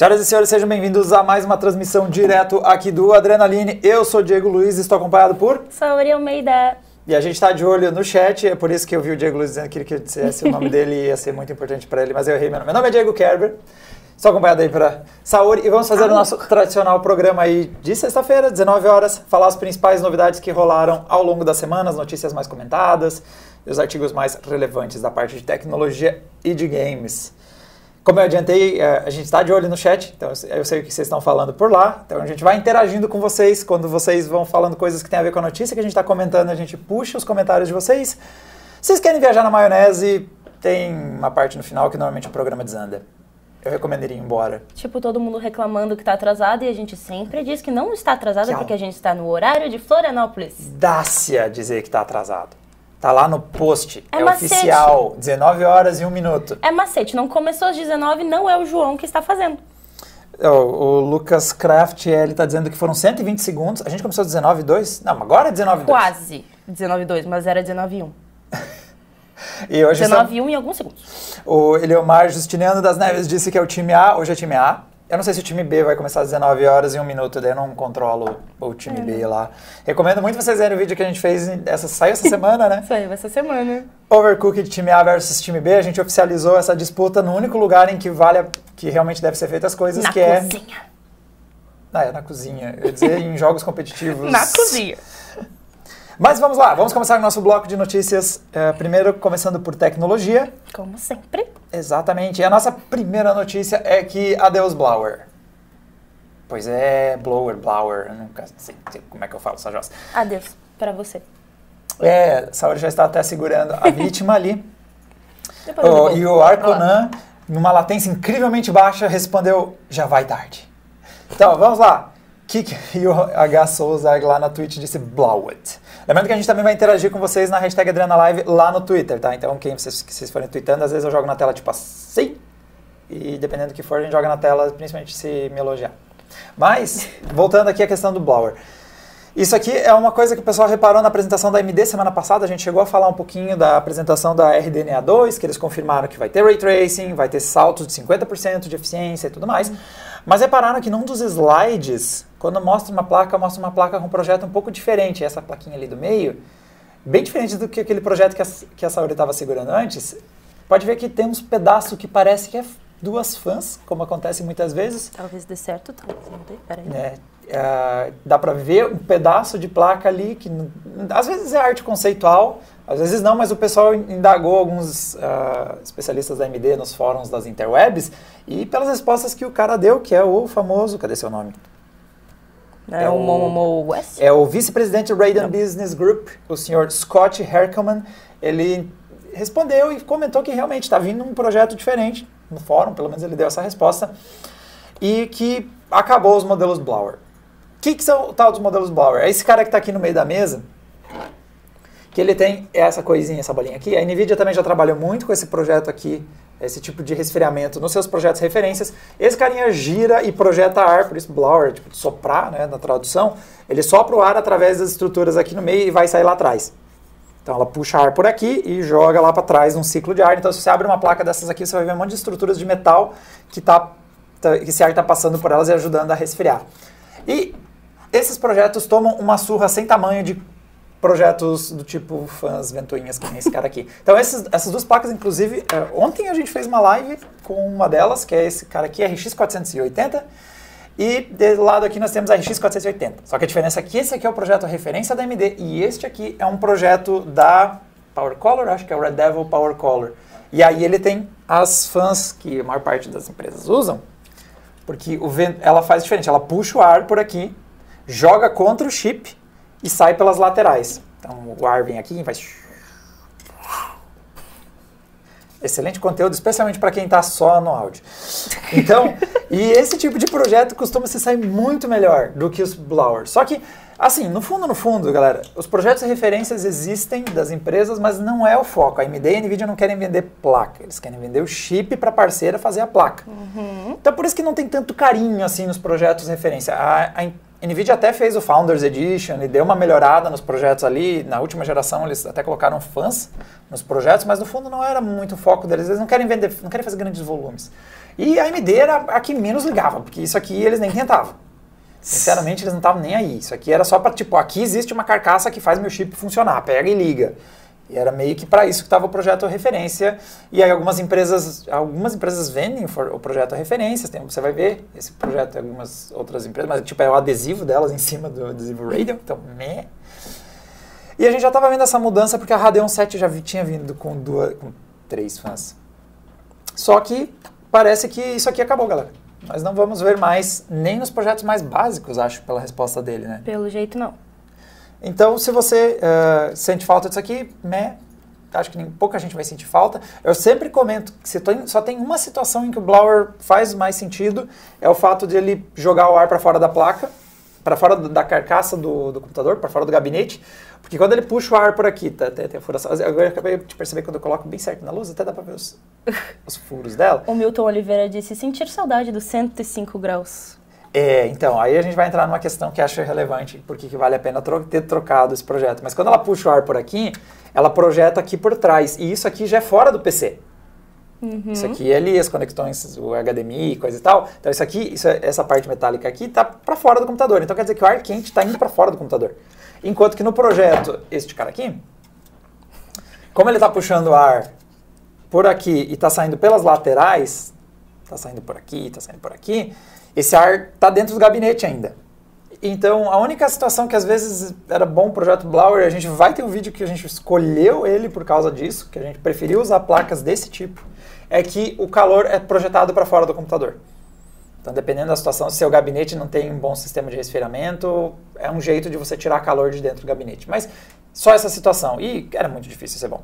Senhoras e senhores, sejam bem-vindos a mais uma transmissão direto aqui do Adrenaline. Eu sou Diego Luiz e estou acompanhado por... Saori Almeida. E a gente está de olho no chat, é por isso que eu vi o Diego Luiz dizendo que ele queria dissesse o nome dele ia ser muito importante para ele, mas eu errei meu nome. Meu nome é Diego Kerber, estou acompanhado aí para Saori e vamos fazer o nosso tradicional programa aí de sexta-feira, 19 horas, falar as principais novidades que rolaram ao longo da semana, as notícias mais comentadas e os artigos mais relevantes da parte de tecnologia e de games. Como eu adiantei, é, a gente está de olho no chat, então eu sei o que vocês estão falando por lá. Então a gente vai interagindo com vocês quando vocês vão falando coisas que tem a ver com a notícia que a gente está comentando, a gente puxa os comentários de vocês. Se vocês querem viajar na maionese, tem uma parte no final que normalmente o programa desanda. Eu recomendaria ir embora. Tipo, todo mundo reclamando que está atrasado e a gente sempre diz que não está atrasado Tchau. porque a gente está no horário de Florianópolis. Dá-se a dizer que está atrasado. Tá lá no post. É, é oficial. 19 horas e 1 minuto. É macete. Não começou às 19, não é o João que está fazendo. O, o Lucas Kraft, ele tá dizendo que foram 120 segundos. A gente começou às 19 e 2? Não, agora é 19 e 2. Quase 19 e 2, mas era 19 e 1. e hoje 19 e 1 em alguns segundos. O Eliomar Justiniano das Neves disse que é o time A, hoje é time A. Eu não sei se o time B vai começar às 19 horas e 1 minuto, daí eu não controlo o time é. B lá. Recomendo muito vocês verem o vídeo que a gente fez, essa, saiu essa semana, né? saiu essa semana. Overcooked time A versus time B, a gente oficializou essa disputa no único lugar em que vale, que realmente deve ser feita as coisas, na que cozinha. é... Na cozinha. Ah, é na cozinha. Eu ia dizer em jogos competitivos. Na cozinha. Mas vamos lá, vamos começar o nosso bloco de notícias. É, primeiro, começando por tecnologia. Como sempre. Exatamente. E a nossa primeira notícia é que adeus Blower. Pois é, blower, blower, eu nunca sei, como é que eu falo essa jossa. Adeus, para você. É, Saori já está até segurando a vítima ali. oh, e o Arconan, numa latência incrivelmente baixa, respondeu, já vai tarde. Então, vamos lá. Kik e o H Souza lá na Twitch disse blow it. Lembrando que a gente também vai interagir com vocês na hashtag AdrianaLive lá no Twitter, tá? Então, quem vocês, que vocês forem tweetando, às vezes eu jogo na tela tipo assim, e dependendo do que for, a gente joga na tela, principalmente se me elogiar. Mas, voltando aqui à questão do blower. Isso aqui é uma coisa que o pessoal reparou na apresentação da AMD semana passada. A gente chegou a falar um pouquinho da apresentação da RDNA 2, que eles confirmaram que vai ter ray tracing, vai ter saltos de 50% de eficiência e tudo mais. Mas repararam que num dos slides, quando mostra uma placa, mostra uma placa com um projeto um pouco diferente. Essa plaquinha ali do meio, bem diferente do que aquele projeto que a, que a Saori estava segurando antes. Pode ver que tem uns pedaços que parece que é duas fãs, como acontece muitas vezes. Talvez dê certo, talvez não dê. Peraí. É, é, dá para ver um pedaço de placa ali que às vezes é arte conceitual, às vezes não, mas o pessoal indagou alguns uh, especialistas da AMD nos fóruns das interwebs e pelas respostas que o cara deu, que é o famoso, cadê seu nome? É, é o Momo West? É o vice-presidente Raiden Business Group, o senhor Scott Herkelman. Ele respondeu e comentou que realmente está vindo um projeto diferente no fórum, pelo menos ele deu essa resposta, e que acabou os modelos Blower. O que, que são o tal dos modelos Blower? É esse cara que está aqui no meio da mesa, que ele tem essa coisinha, essa bolinha aqui. A NVIDIA também já trabalhou muito com esse projeto aqui, esse tipo de resfriamento nos seus projetos referências. Esse carinha gira e projeta ar, por isso blower, tipo de soprar, né, na tradução. Ele sopra o ar através das estruturas aqui no meio e vai sair lá atrás. Então ela puxa ar por aqui e joga lá para trás um ciclo de ar. Então se você abre uma placa dessas aqui, você vai ver um monte de estruturas de metal que, tá, tá que esse ar está passando por elas e ajudando a resfriar. E esses projetos tomam uma surra sem tamanho de projetos do tipo fãs ventoinhas, que nem esse cara aqui. Então esses, essas duas placas, inclusive, é, ontem a gente fez uma live com uma delas, que é esse cara aqui, RX480, e do lado aqui nós temos a RX480. Só que a diferença é que esse aqui é o projeto referência da AMD e este aqui é um projeto da Power Color, acho que é o Red Devil Power Color. E aí ele tem as fãs que a maior parte das empresas usam, porque o vento, ela faz diferente, ela puxa o ar por aqui, joga contra o chip e sai pelas laterais. Então o ar vem aqui e faz. Excelente conteúdo, especialmente para quem está só no áudio. Então, e esse tipo de projeto costuma se sair muito melhor do que os blowers. Só que, assim, no fundo, no fundo, galera, os projetos de referências existem das empresas, mas não é o foco. A AMD e a NVIDIA não querem vender placa, eles querem vender o chip para a parceira fazer a placa. Uhum. Então, por isso que não tem tanto carinho, assim, nos projetos de referência. A, a NVIDIA até fez o Founders Edition e deu uma melhorada nos projetos ali. Na última geração eles até colocaram fãs nos projetos, mas no fundo não era muito o foco deles. Eles não querem vender, não querem fazer grandes volumes. E a AMD era a que menos ligava, porque isso aqui eles nem tentavam. Sinceramente, eles não estavam nem aí. Isso aqui era só para, tipo, aqui existe uma carcaça que faz meu chip funcionar, pega e liga. E era meio que para isso que estava o projeto referência. E aí algumas empresas, algumas empresas vendem o projeto referência. Tem, você vai ver esse projeto em algumas outras empresas, mas tipo é o adesivo delas em cima do adesivo Radeon, então meh. E a gente já estava vendo essa mudança porque a Radeon 7 já tinha vindo com, duas, com três fãs. Só que parece que isso aqui acabou, galera. Nós não vamos ver mais nem nos projetos mais básicos, acho, pela resposta dele, né? Pelo jeito não. Então, se você uh, sente falta disso aqui, né, acho que nem, pouca gente vai sentir falta. Eu sempre comento que tem, só tem uma situação em que o blower faz mais sentido, é o fato de ele jogar o ar para fora da placa, para fora da carcaça do, do computador, para fora do gabinete, porque quando ele puxa o ar por aqui, tá, tem, tem a furação. Agora eu acabei de perceber quando eu coloco bem certo na luz, até dá para ver os, os furos dela. O Milton Oliveira disse sentir saudade dos 105 graus. É, então, aí a gente vai entrar numa questão que acho relevante, porque que vale a pena tro ter trocado esse projeto. Mas quando ela puxa o ar por aqui, ela projeta aqui por trás. E isso aqui já é fora do PC. Uhum. Isso aqui é ali, as conexões, o HDMI, coisa e tal. Então isso aqui, isso, essa parte metálica aqui está para fora do computador. Então quer dizer que o ar quente está indo para fora do computador. Enquanto que no projeto, este cara aqui, como ele está puxando ar por aqui e está saindo pelas laterais, está saindo por aqui, está saindo por aqui, esse ar está dentro do gabinete ainda. Então, a única situação que às vezes era bom o projeto Blower, a gente vai ter um vídeo que a gente escolheu ele por causa disso, que a gente preferiu usar placas desse tipo, é que o calor é projetado para fora do computador. Então, dependendo da situação, se seu gabinete não tem um bom sistema de resfriamento, é um jeito de você tirar calor de dentro do gabinete. Mas só essa situação. E era muito difícil ser bom.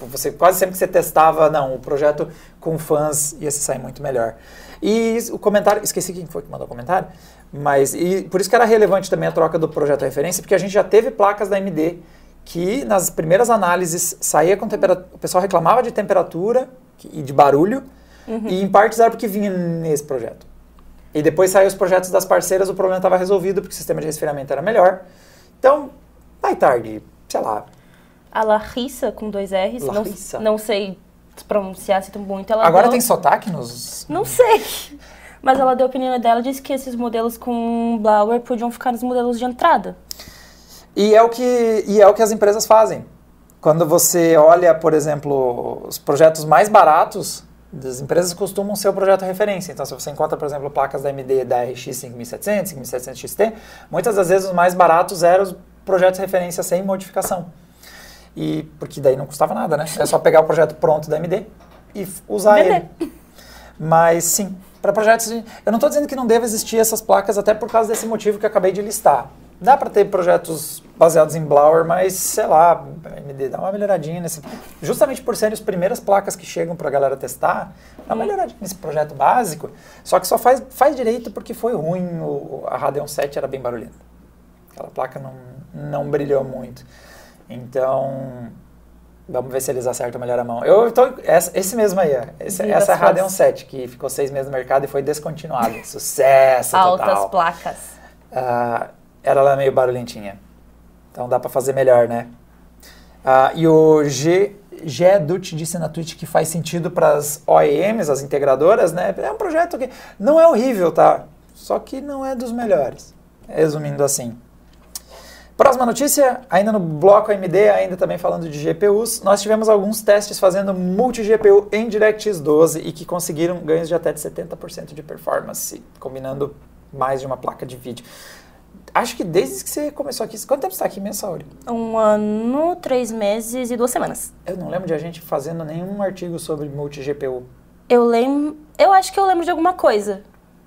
Você, quase sempre que você testava, não, o projeto com fãs ia se sair muito melhor. E o comentário, esqueci quem foi que mandou o comentário, mas e por isso que era relevante também a troca do projeto referência, porque a gente já teve placas da AMD que nas primeiras análises saía com temperatura, o pessoal reclamava de temperatura e de barulho, uhum. e em partes era porque vinha nesse projeto. E depois saiu os projetos das parceiras, o problema estava resolvido porque o sistema de resfriamento era melhor. Então, vai tarde, sei lá. A Larissa, com dois R's, Larissa. Não, não sei pronunciar assim muito. Ela Agora deu... tem sotaque nos... Não sei. Mas ela deu a opinião dela, disse que esses modelos com blower podiam ficar nos modelos de entrada. E é o que, e é o que as empresas fazem. Quando você olha, por exemplo, os projetos mais baratos das empresas costumam ser o projeto referência. Então, se você encontra, por exemplo, placas da AMD da RX 5700, 5700 XT, muitas das vezes os mais baratos eram os projetos referência sem modificação. E porque daí não custava nada, né? É só pegar o projeto pronto da AMD e usar Vender. ele. Mas sim, para projetos. Eu não estou dizendo que não deve existir essas placas, até por causa desse motivo que eu acabei de listar. Dá para ter projetos baseados em Blower, mas sei lá, AMD dá uma melhoradinha nesse. Justamente por serem as primeiras placas que chegam para a galera testar, dá uma melhoradinha nesse projeto básico. Só que só faz, faz direito porque foi ruim, o, a Radeon 7 era bem barulhenta. Aquela placa não, não brilhou muito. Então, vamos ver se eles acertam melhor a mão. Eu tô, essa, esse mesmo aí, esse, essa é a Radeon 7, que ficou seis meses no mercado e foi descontinuado. Sucesso Altas total. placas. Uh, era lá meio barulhentinha. Então dá para fazer melhor, né? Uh, e o G, Gedut disse na Twitch que faz sentido para as OEMs, as integradoras, né? É um projeto que não é horrível, tá? Só que não é dos melhores. Resumindo assim. Próxima notícia, ainda no bloco AMD, ainda também falando de GPUs, nós tivemos alguns testes fazendo multi-GPU em DirectX 12 e que conseguiram ganhos de até de 70% de performance, combinando mais de uma placa de vídeo. Acho que desde que você começou aqui, quanto tempo você está aqui mensalmente? Um ano, três meses e duas semanas. Eu não lembro de a gente fazendo nenhum artigo sobre multi-GPU. Eu lembro, eu acho que eu lembro de alguma coisa.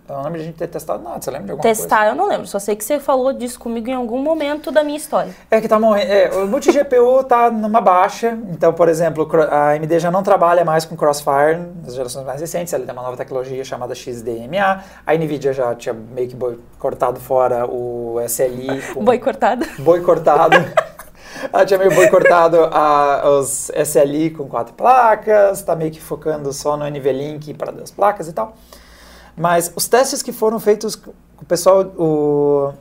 Eu não lembro de a gente ter testado nada. Você lembra de alguma Testar, coisa? eu não lembro. Só sei que você falou disso comigo em algum momento da minha história. É que tá morrendo. É, o multi-GPU tá numa baixa. Então, por exemplo, a AMD já não trabalha mais com Crossfire nas gerações mais recentes. Ela tem uma nova tecnologia chamada XDMA. A NVIDIA já tinha meio que cortado fora o SLI. Com... Boi cortado. Boi cortado. Ela tinha meio boicotado a, os SLI com quatro placas, tá meio que focando só no NVLink para duas placas e tal. Mas os testes que foram feitos o pessoal, o,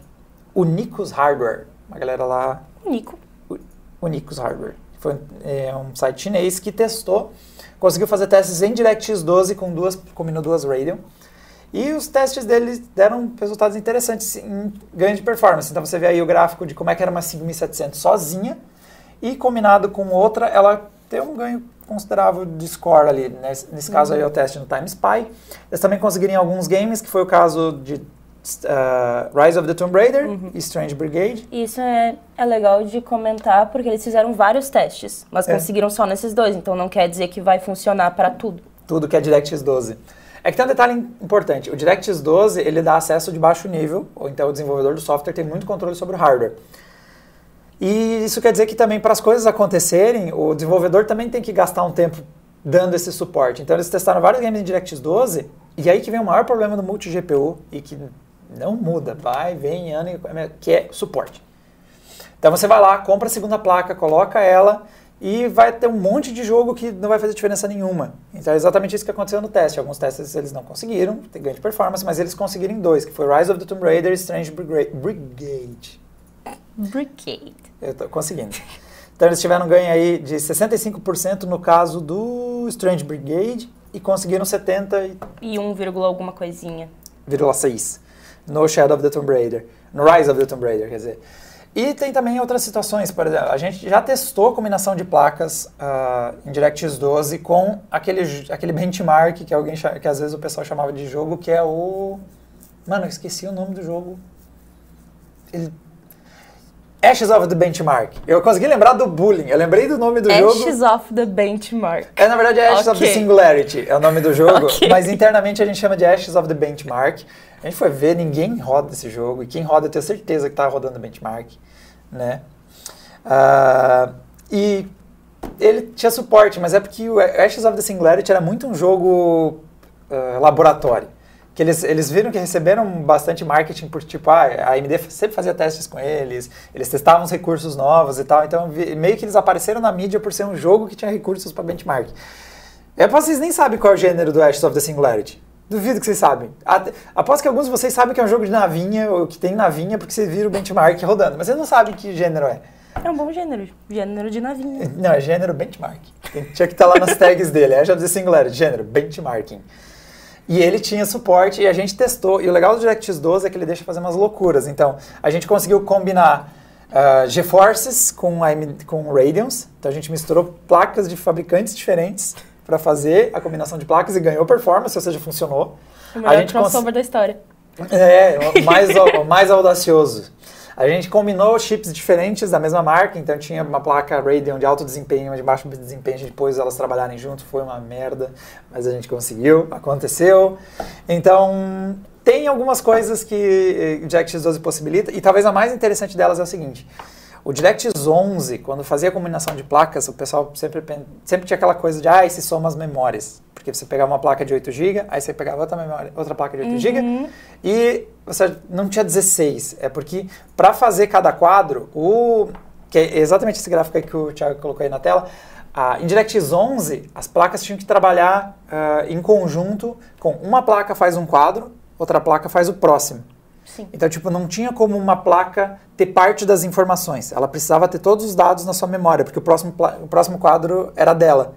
o Nicos Hardware, uma galera lá... Nico. O, o Nicos Hardware. Foi é, um site chinês que testou, conseguiu fazer testes em DirectX 12 com duas, combinou duas Radeon. E os testes deles deram resultados interessantes em ganho de performance. Então você vê aí o gráfico de como é que era uma 5700 sozinha e combinado com outra, ela tem um ganho considerável de score ali. Nesse, nesse caso aí é o teste no Time Spy. Eles também conseguiram em alguns games, que foi o caso de uh, Rise of the Tomb Raider uhum. e Strange Brigade. Isso é, é legal de comentar porque eles fizeram vários testes, mas é. conseguiram só nesses dois, então não quer dizer que vai funcionar para tudo. Tudo que é DirectX 12. É que tem um detalhe importante. O DirectX 12, ele dá acesso de baixo nível, ou então o desenvolvedor do software tem muito controle sobre o hardware. E isso quer dizer que também para as coisas acontecerem, o desenvolvedor também tem que gastar um tempo dando esse suporte. Então eles testaram vários games em DirectX 12, e aí que vem o maior problema do multi-GPU, e que não muda, vai, vem, ano, que é suporte. Então você vai lá, compra a segunda placa, coloca ela e vai ter um monte de jogo que não vai fazer diferença nenhuma. Então é exatamente isso que aconteceu no teste. Alguns testes eles não conseguiram ter ganho de performance, mas eles conseguiram dois, que foi Rise of the Tomb Raider e Strange Brigade. Brigade. Eu tô conseguindo. Então eles tiveram ganho aí de 65% no caso do Strange Brigade e conseguiram 70 e 1, alguma coisinha. 6 no Shadow of the Tomb Raider, no Rise of the Tomb Raider, quer dizer. E tem também outras situações, por exemplo, a gente já testou a combinação de placas uh, em DirectX 12 com aquele, aquele benchmark que alguém que às vezes o pessoal chamava de jogo, que é o... Mano, eu esqueci o nome do jogo. Ele... Ashes of the Benchmark. Eu consegui lembrar do Bullying. Eu lembrei do nome do Ashes jogo. Ashes of the Benchmark. É, na verdade, é Ashes okay. of the Singularity. É o nome do jogo. Okay. Mas internamente a gente chama de Ashes of the Benchmark. A gente foi ver, ninguém roda esse jogo. E quem roda, eu tenho certeza que está rodando benchmark. Né? Uh, e ele tinha suporte, mas é porque o Ashes of the Singularity era muito um jogo uh, laboratório. Que eles, eles viram que receberam bastante marketing por tipo, ah, a AMD sempre fazia testes com eles, eles testavam os recursos novos e tal, então meio que eles apareceram na mídia por ser um jogo que tinha recursos para benchmark. É, vocês nem sabem qual é o gênero do Ashes of the Singularity. Duvido que vocês sabem. Aposto que alguns de vocês sabem que é um jogo de navinha, ou que tem navinha, porque vocês viram o benchmark rodando. Mas vocês não sabem que gênero é. É um bom gênero. Gênero de navinha. Não, é gênero benchmark. Tinha que estar lá nas tags dele. É já dizer singular, gênero, benchmarking. E ele tinha suporte e a gente testou. E o legal do DirectX 12 é que ele deixa fazer umas loucuras. Então, a gente conseguiu combinar uh, GeForces com, com Radeons. Então, a gente misturou placas de fabricantes diferentes para fazer a combinação de placas e ganhou performance, ou seja, funcionou. O melhor a gente crossover da história. É, mais, o mais audacioso. A gente combinou chips diferentes da mesma marca, então tinha uma placa Radeon de alto desempenho uma de baixo desempenho, pôs elas trabalharem junto, foi uma merda, mas a gente conseguiu, aconteceu. Então, tem algumas coisas que o DirectX 12 possibilita, e talvez a mais interessante delas é o seguinte, o DirectX 11, quando fazia a combinação de placas, o pessoal sempre, sempre tinha aquela coisa de, ah, se soma as memórias. Porque você pegava uma placa de 8 GB, aí você pegava outra, memória, outra placa de 8 uhum. GB, e você não tinha 16. É porque, para fazer cada quadro, o que é exatamente esse gráfico aí que o Thiago colocou aí na tela, a, em DirectX 11, as placas tinham que trabalhar uh, em conjunto com uma placa faz um quadro, outra placa faz o próximo. Sim. Então, tipo, não tinha como uma placa ter parte das informações. Ela precisava ter todos os dados na sua memória, porque o próximo, o próximo quadro era dela.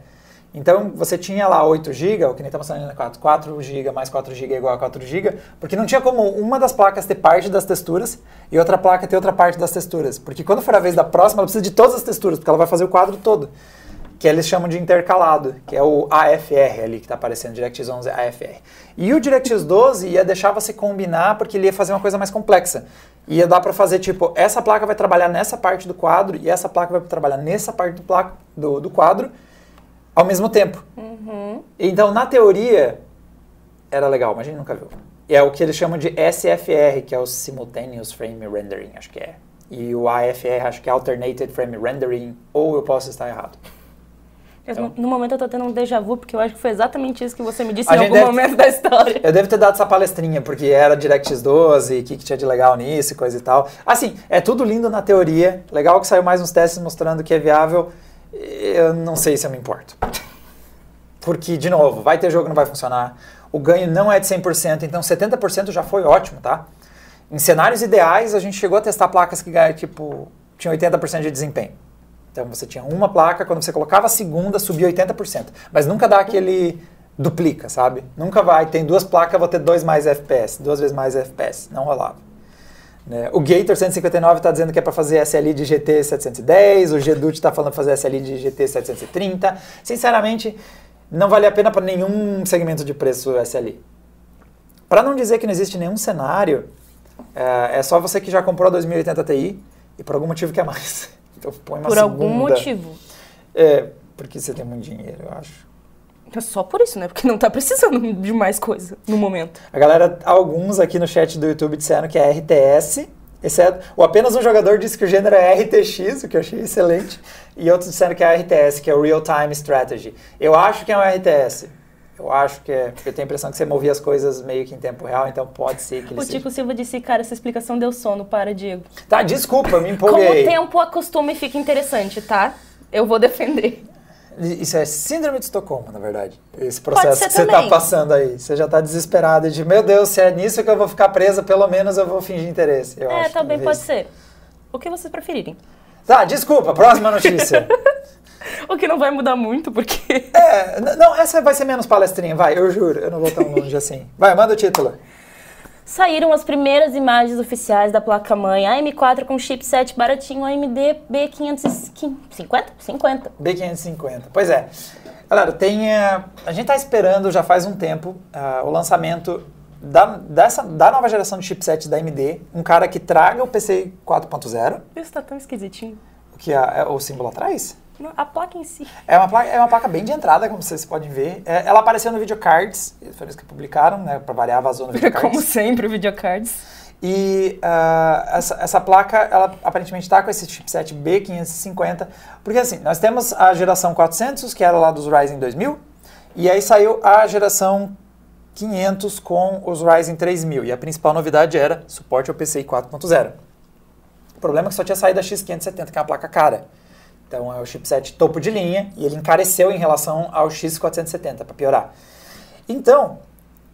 Então, você tinha lá 8 GB, o que nem está mostrando na 4, 4 GB mais 4 GB é igual a 4 GB, porque não tinha como uma das placas ter parte das texturas e outra placa ter outra parte das texturas. Porque quando for a vez da próxima, ela precisa de todas as texturas, porque ela vai fazer o quadro todo que eles chamam de intercalado, que é o AFR ali que está aparecendo, DirectX 11 AFR. E o DirectX 12 ia deixar você combinar porque ele ia fazer uma coisa mais complexa. Ia dar para fazer tipo, essa placa vai trabalhar nessa parte do quadro e essa placa vai trabalhar nessa parte do, placa, do, do quadro ao mesmo tempo. Uhum. Então, na teoria, era legal, mas a gente nunca viu. E é o que eles chamam de SFR, que é o Simultaneous Frame Rendering, acho que é. E o AFR, acho que é Alternated Frame Rendering, ou eu posso estar errado. No momento eu tô tendo um déjà vu, porque eu acho que foi exatamente isso que você me disse em algum momento da história. Eu devo ter dado essa palestrinha, porque era DirectX 12, o que, que tinha de legal nisso e coisa e tal. Assim, é tudo lindo na teoria, legal que saiu mais uns testes mostrando que é viável, eu não sei se eu me importo. Porque, de novo, vai ter jogo que não vai funcionar, o ganho não é de 100%, então 70% já foi ótimo, tá? Em cenários ideais, a gente chegou a testar placas que tipo, tinham 80% de desempenho. Então você tinha uma placa, quando você colocava a segunda, subia 80%. Mas nunca dá aquele duplica, sabe? Nunca vai, tem duas placas, vou ter dois mais FPS, duas vezes mais FPS. Não rolava. Né? O Gator 159 está dizendo que é para fazer SLI de GT 710, o GDUT está falando para fazer SLI de GT 730. Sinceramente, não vale a pena para nenhum segmento de preço SLI. Para não dizer que não existe nenhum cenário, é, é, só você que já comprou a 2080 Ti e por algum motivo quer mais. Então põe uma Por segunda. algum motivo. É, porque você tem muito dinheiro, eu acho. É só por isso, né? Porque não tá precisando de mais coisa no momento. A galera, alguns aqui no chat do YouTube disseram que é RTS, exceto o apenas um jogador disse que o gênero é RTX, o que eu achei excelente, e outros disseram que é RTS, que é o Real Time Strategy. Eu acho que é um RTS. Eu acho que é, porque eu tenho a impressão que você movia as coisas meio que em tempo real, então pode ser que ele O. Tico Silva disse, cara, essa explicação deu sono, para, Diego. Tá, desculpa, me Com o empolguei. tempo acostuma e fica interessante, tá? Eu vou defender. Isso é síndrome de Estocolmo, na verdade. Esse processo que você tá também. passando aí. Você já tá desesperada de, meu Deus, se é nisso que eu vou ficar presa, pelo menos eu vou fingir interesse. Eu é, acho, também pode ser. O que vocês preferirem. Tá, desculpa, próxima notícia. O que não vai mudar muito, porque... é, não, essa vai ser menos palestrinha, vai, eu juro. Eu não vou tão longe assim. Vai, manda o título. Saíram as primeiras imagens oficiais da placa-mãe AM4 com chipset baratinho AMD B550? 50. B550. Pois é. Galera, tem. eh, a gente tá esperando já faz um tempo ah, o lançamento da, dessa, da nova geração de chipset da AMD. Um cara que traga o PC 4.0, Isso tá tão esquisitinho. o que é, é o símbolo atrás. Não, A placa em si. É uma, placa, é uma placa bem de entrada, como vocês podem ver. É, ela apareceu no Videocards, foi eles que publicaram, né? Pra variar, vazou no Como Videocards. sempre, videocards. E ah, essa, essa placa, ela aparentemente está com esse chipset B550, porque assim, nós temos a geração 400, que era lá dos Ryzen 2000, e aí saiu a geração 500 com os Ryzen 3000, e a principal novidade era suporte ao PCI 4.0. O problema é que só tinha saído a X570, que é uma placa cara. Então é o chipset topo de linha, e ele encareceu em relação ao X470, para piorar. Então,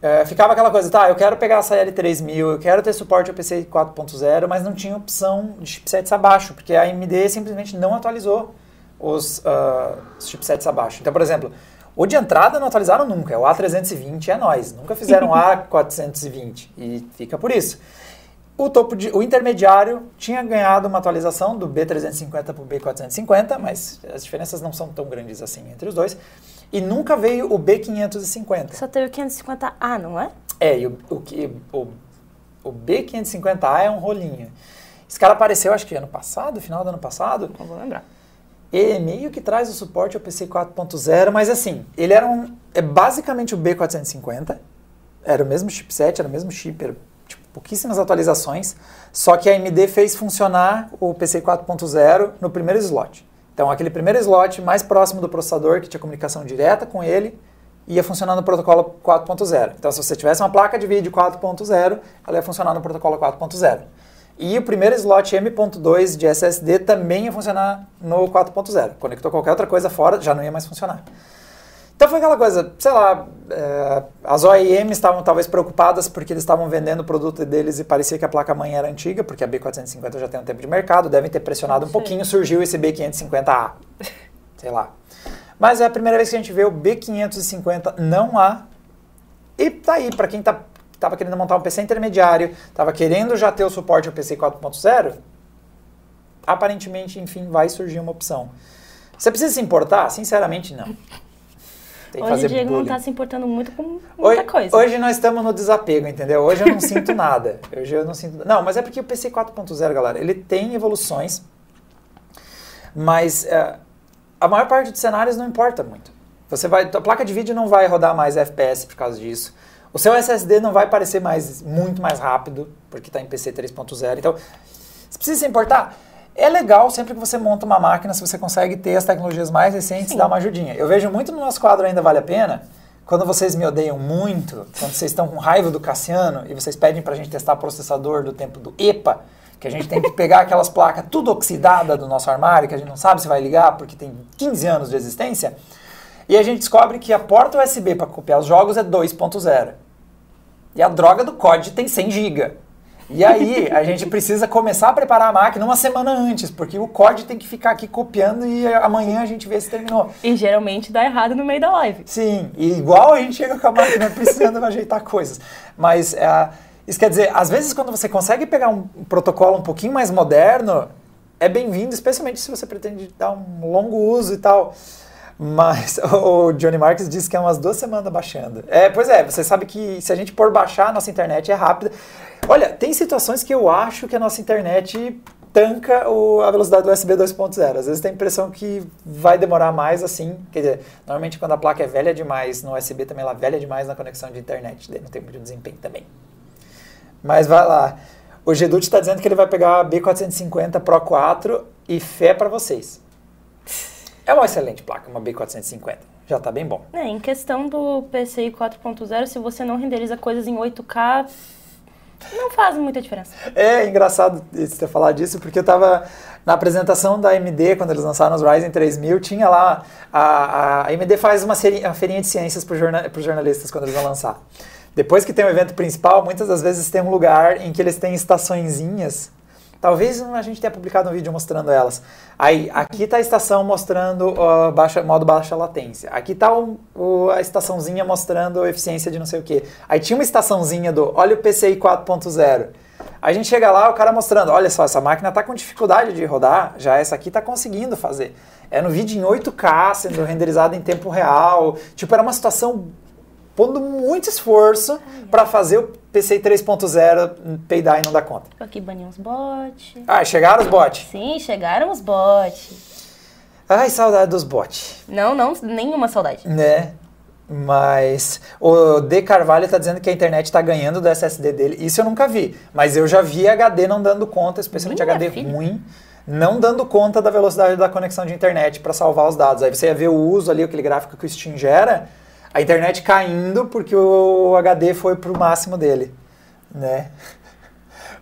é, ficava aquela coisa, tá, eu quero pegar essa L3000, eu quero ter suporte ao PC 4.0, mas não tinha opção de chipsets abaixo, porque a AMD simplesmente não atualizou os, ah, os chipsets abaixo. Então, por exemplo, o de entrada não atualizaram nunca, é o A320 é nós, nunca fizeram o A420 e fica por isso. O topo de, o intermediário tinha ganhado uma atualização do B350 para o B450, mas as diferenças não são tão grandes assim entre os dois. E nunca veio o B550. Só teve o 550A, não é? É, e o, o, o, o B550A é um rolinho. Esse cara apareceu, acho que ano passado, final do ano passado. Não vou lembrar. Ele meio que traz o suporte ao PC 4.0, mas assim, ele era um. É basicamente o B450. Era o mesmo chipset, era o mesmo chip, era pouquíssimas atualizações. Só que a AMD fez funcionar o PC 4.0 no primeiro slot. Então, aquele primeiro slot mais próximo do processador, que tinha comunicação direta com ele, ia funcionar no protocolo 4.0. Então, se você tivesse uma placa de vídeo 4.0, ela ia funcionar no protocolo 4.0. E o primeiro slot M.2 de SSD também ia funcionar no 4.0. Conectou qualquer outra coisa fora, já não ia mais funcionar. Então foi aquela coisa, sei lá, é, as OEMs estavam talvez preocupadas porque eles estavam vendendo o produto deles e parecia que a placa-mãe era antiga, porque a B450 já tem um tempo de mercado, devem ter pressionado um pouquinho, surgiu esse B550A. Sei lá. Mas é a primeira vez que a gente vê o B550 não A. E tá aí, para quem tá, tava querendo montar um PC intermediário, tava querendo já ter o suporte ao PC 4.0, aparentemente, enfim, vai surgir uma opção. Você precisa se importar? Sinceramente, não. Tem Hoje o Diego não bullying. tá se importando muito com muita Hoje, coisa. hoje nós estamos no desapego, entendeu? Hoje eu não sinto nada. Hoje eu não sinto. Não, mas é porque o PC 4.0, galera, ele tem evoluções, mas é, a maior parte dos cenários não importa muito. Você vai, a placa de vídeo não vai rodar mais FPS por causa disso. O seu SSD não vai parecer mais muito mais rápido porque está em PC 3.0. Então, você precisa se importar. É legal sempre que você monta uma máquina, se você consegue ter as tecnologias mais recentes, Sim. dá uma ajudinha. Eu vejo muito no nosso quadro ainda vale a pena, quando vocês me odeiam muito, quando vocês estão com raiva do Cassiano e vocês pedem pra gente testar processador do tempo do EPA, que a gente tem que pegar aquelas placas tudo oxidada do nosso armário, que a gente não sabe se vai ligar porque tem 15 anos de existência, e a gente descobre que a porta USB para copiar os jogos é 2.0. E a droga do COD tem 100 GB. E aí a gente precisa começar a preparar a máquina uma semana antes, porque o COD tem que ficar aqui copiando e amanhã a gente vê se terminou. E geralmente dá errado no meio da live. Sim, e igual a gente chega com a máquina precisando ajeitar coisas. Mas é, isso quer dizer, às vezes quando você consegue pegar um protocolo um pouquinho mais moderno, é bem-vindo, especialmente se você pretende dar um longo uso e tal. Mas o Johnny Marques disse que é umas duas semanas baixando. É, pois é, você sabe que se a gente por baixar, a nossa internet é rápida. Olha, tem situações que eu acho que a nossa internet tanca o, a velocidade do USB 2.0. Às vezes tem a impressão que vai demorar mais assim. Quer dizer, normalmente quando a placa é velha demais no USB, também ela é velha demais na conexão de internet. Daí não tem muito desempenho também. Mas vai lá. O Gedut está dizendo que ele vai pegar a B450 Pro 4 e fé para vocês. É uma excelente placa, uma B450. Já está bem bom. É, em questão do PCI 4.0, se você não renderiza coisas em 8K, não faz muita diferença. É engraçado você falar disso, porque eu estava na apresentação da AMD, quando eles lançaram os Ryzen 3000, tinha lá, a, a AMD faz uma, seri, uma feirinha de ciências para os jornalistas quando eles vão lançar. Depois que tem o evento principal, muitas das vezes tem um lugar em que eles têm estaçõezinhas Talvez a gente tenha publicado um vídeo mostrando elas. Aí, aqui está a estação mostrando uh, baixa, modo baixa latência. Aqui está a estaçãozinha mostrando eficiência de não sei o que. Aí tinha uma estaçãozinha do olha o PCI 4.0. A gente chega lá, o cara mostrando, olha só, essa máquina está com dificuldade de rodar, já essa aqui está conseguindo fazer. É no vídeo em 8K, sendo renderizado em tempo real. Tipo, era uma situação pondo muito esforço para fazer o PC 3.0 peidar e não dar conta. Aqui bani uns bots. Ah, chegaram os bots? Sim, chegaram os bots. Ai, saudade dos bots. Não, não, nenhuma saudade. Né? Mas o D Carvalho está dizendo que a internet está ganhando do SSD dele. Isso eu nunca vi. Mas eu já vi HD não dando conta, especialmente Minha HD filha. ruim, não dando conta da velocidade da conexão de internet para salvar os dados. Aí você ia ver o uso ali, aquele gráfico que o Steam gera a internet caindo porque o HD foi para o máximo dele, né?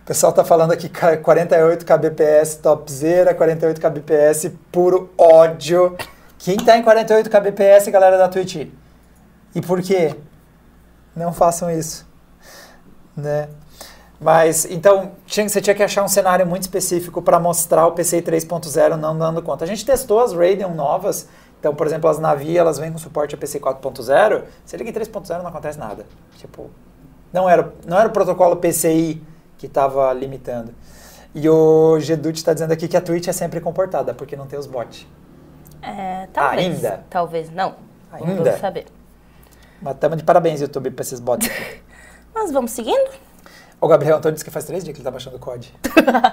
O pessoal está falando aqui 48 kbps topzera, 48 kbps puro ódio. Quem está em 48 kbps, galera da Twitch? E por quê? Não façam isso, né? Mas, então, tinha, você tinha que achar um cenário muito específico para mostrar o PCI 3.0 não dando conta. A gente testou as Radeon novas então, por exemplo, as Navi, elas vêm com suporte a PC 4.0, você liga em 3.0 não acontece nada. Tipo, não era, não era o protocolo PCI que estava limitando. E o Gedut está dizendo aqui que a Twitch é sempre comportada, porque não tem os bots. É, talvez. Ainda? Talvez não. Ainda? Vamos saber. Mas estamos de parabéns, YouTube, para esses bots aqui. Mas vamos seguindo? O Gabriel Antônio disse que faz três dias que ele está baixando o COD.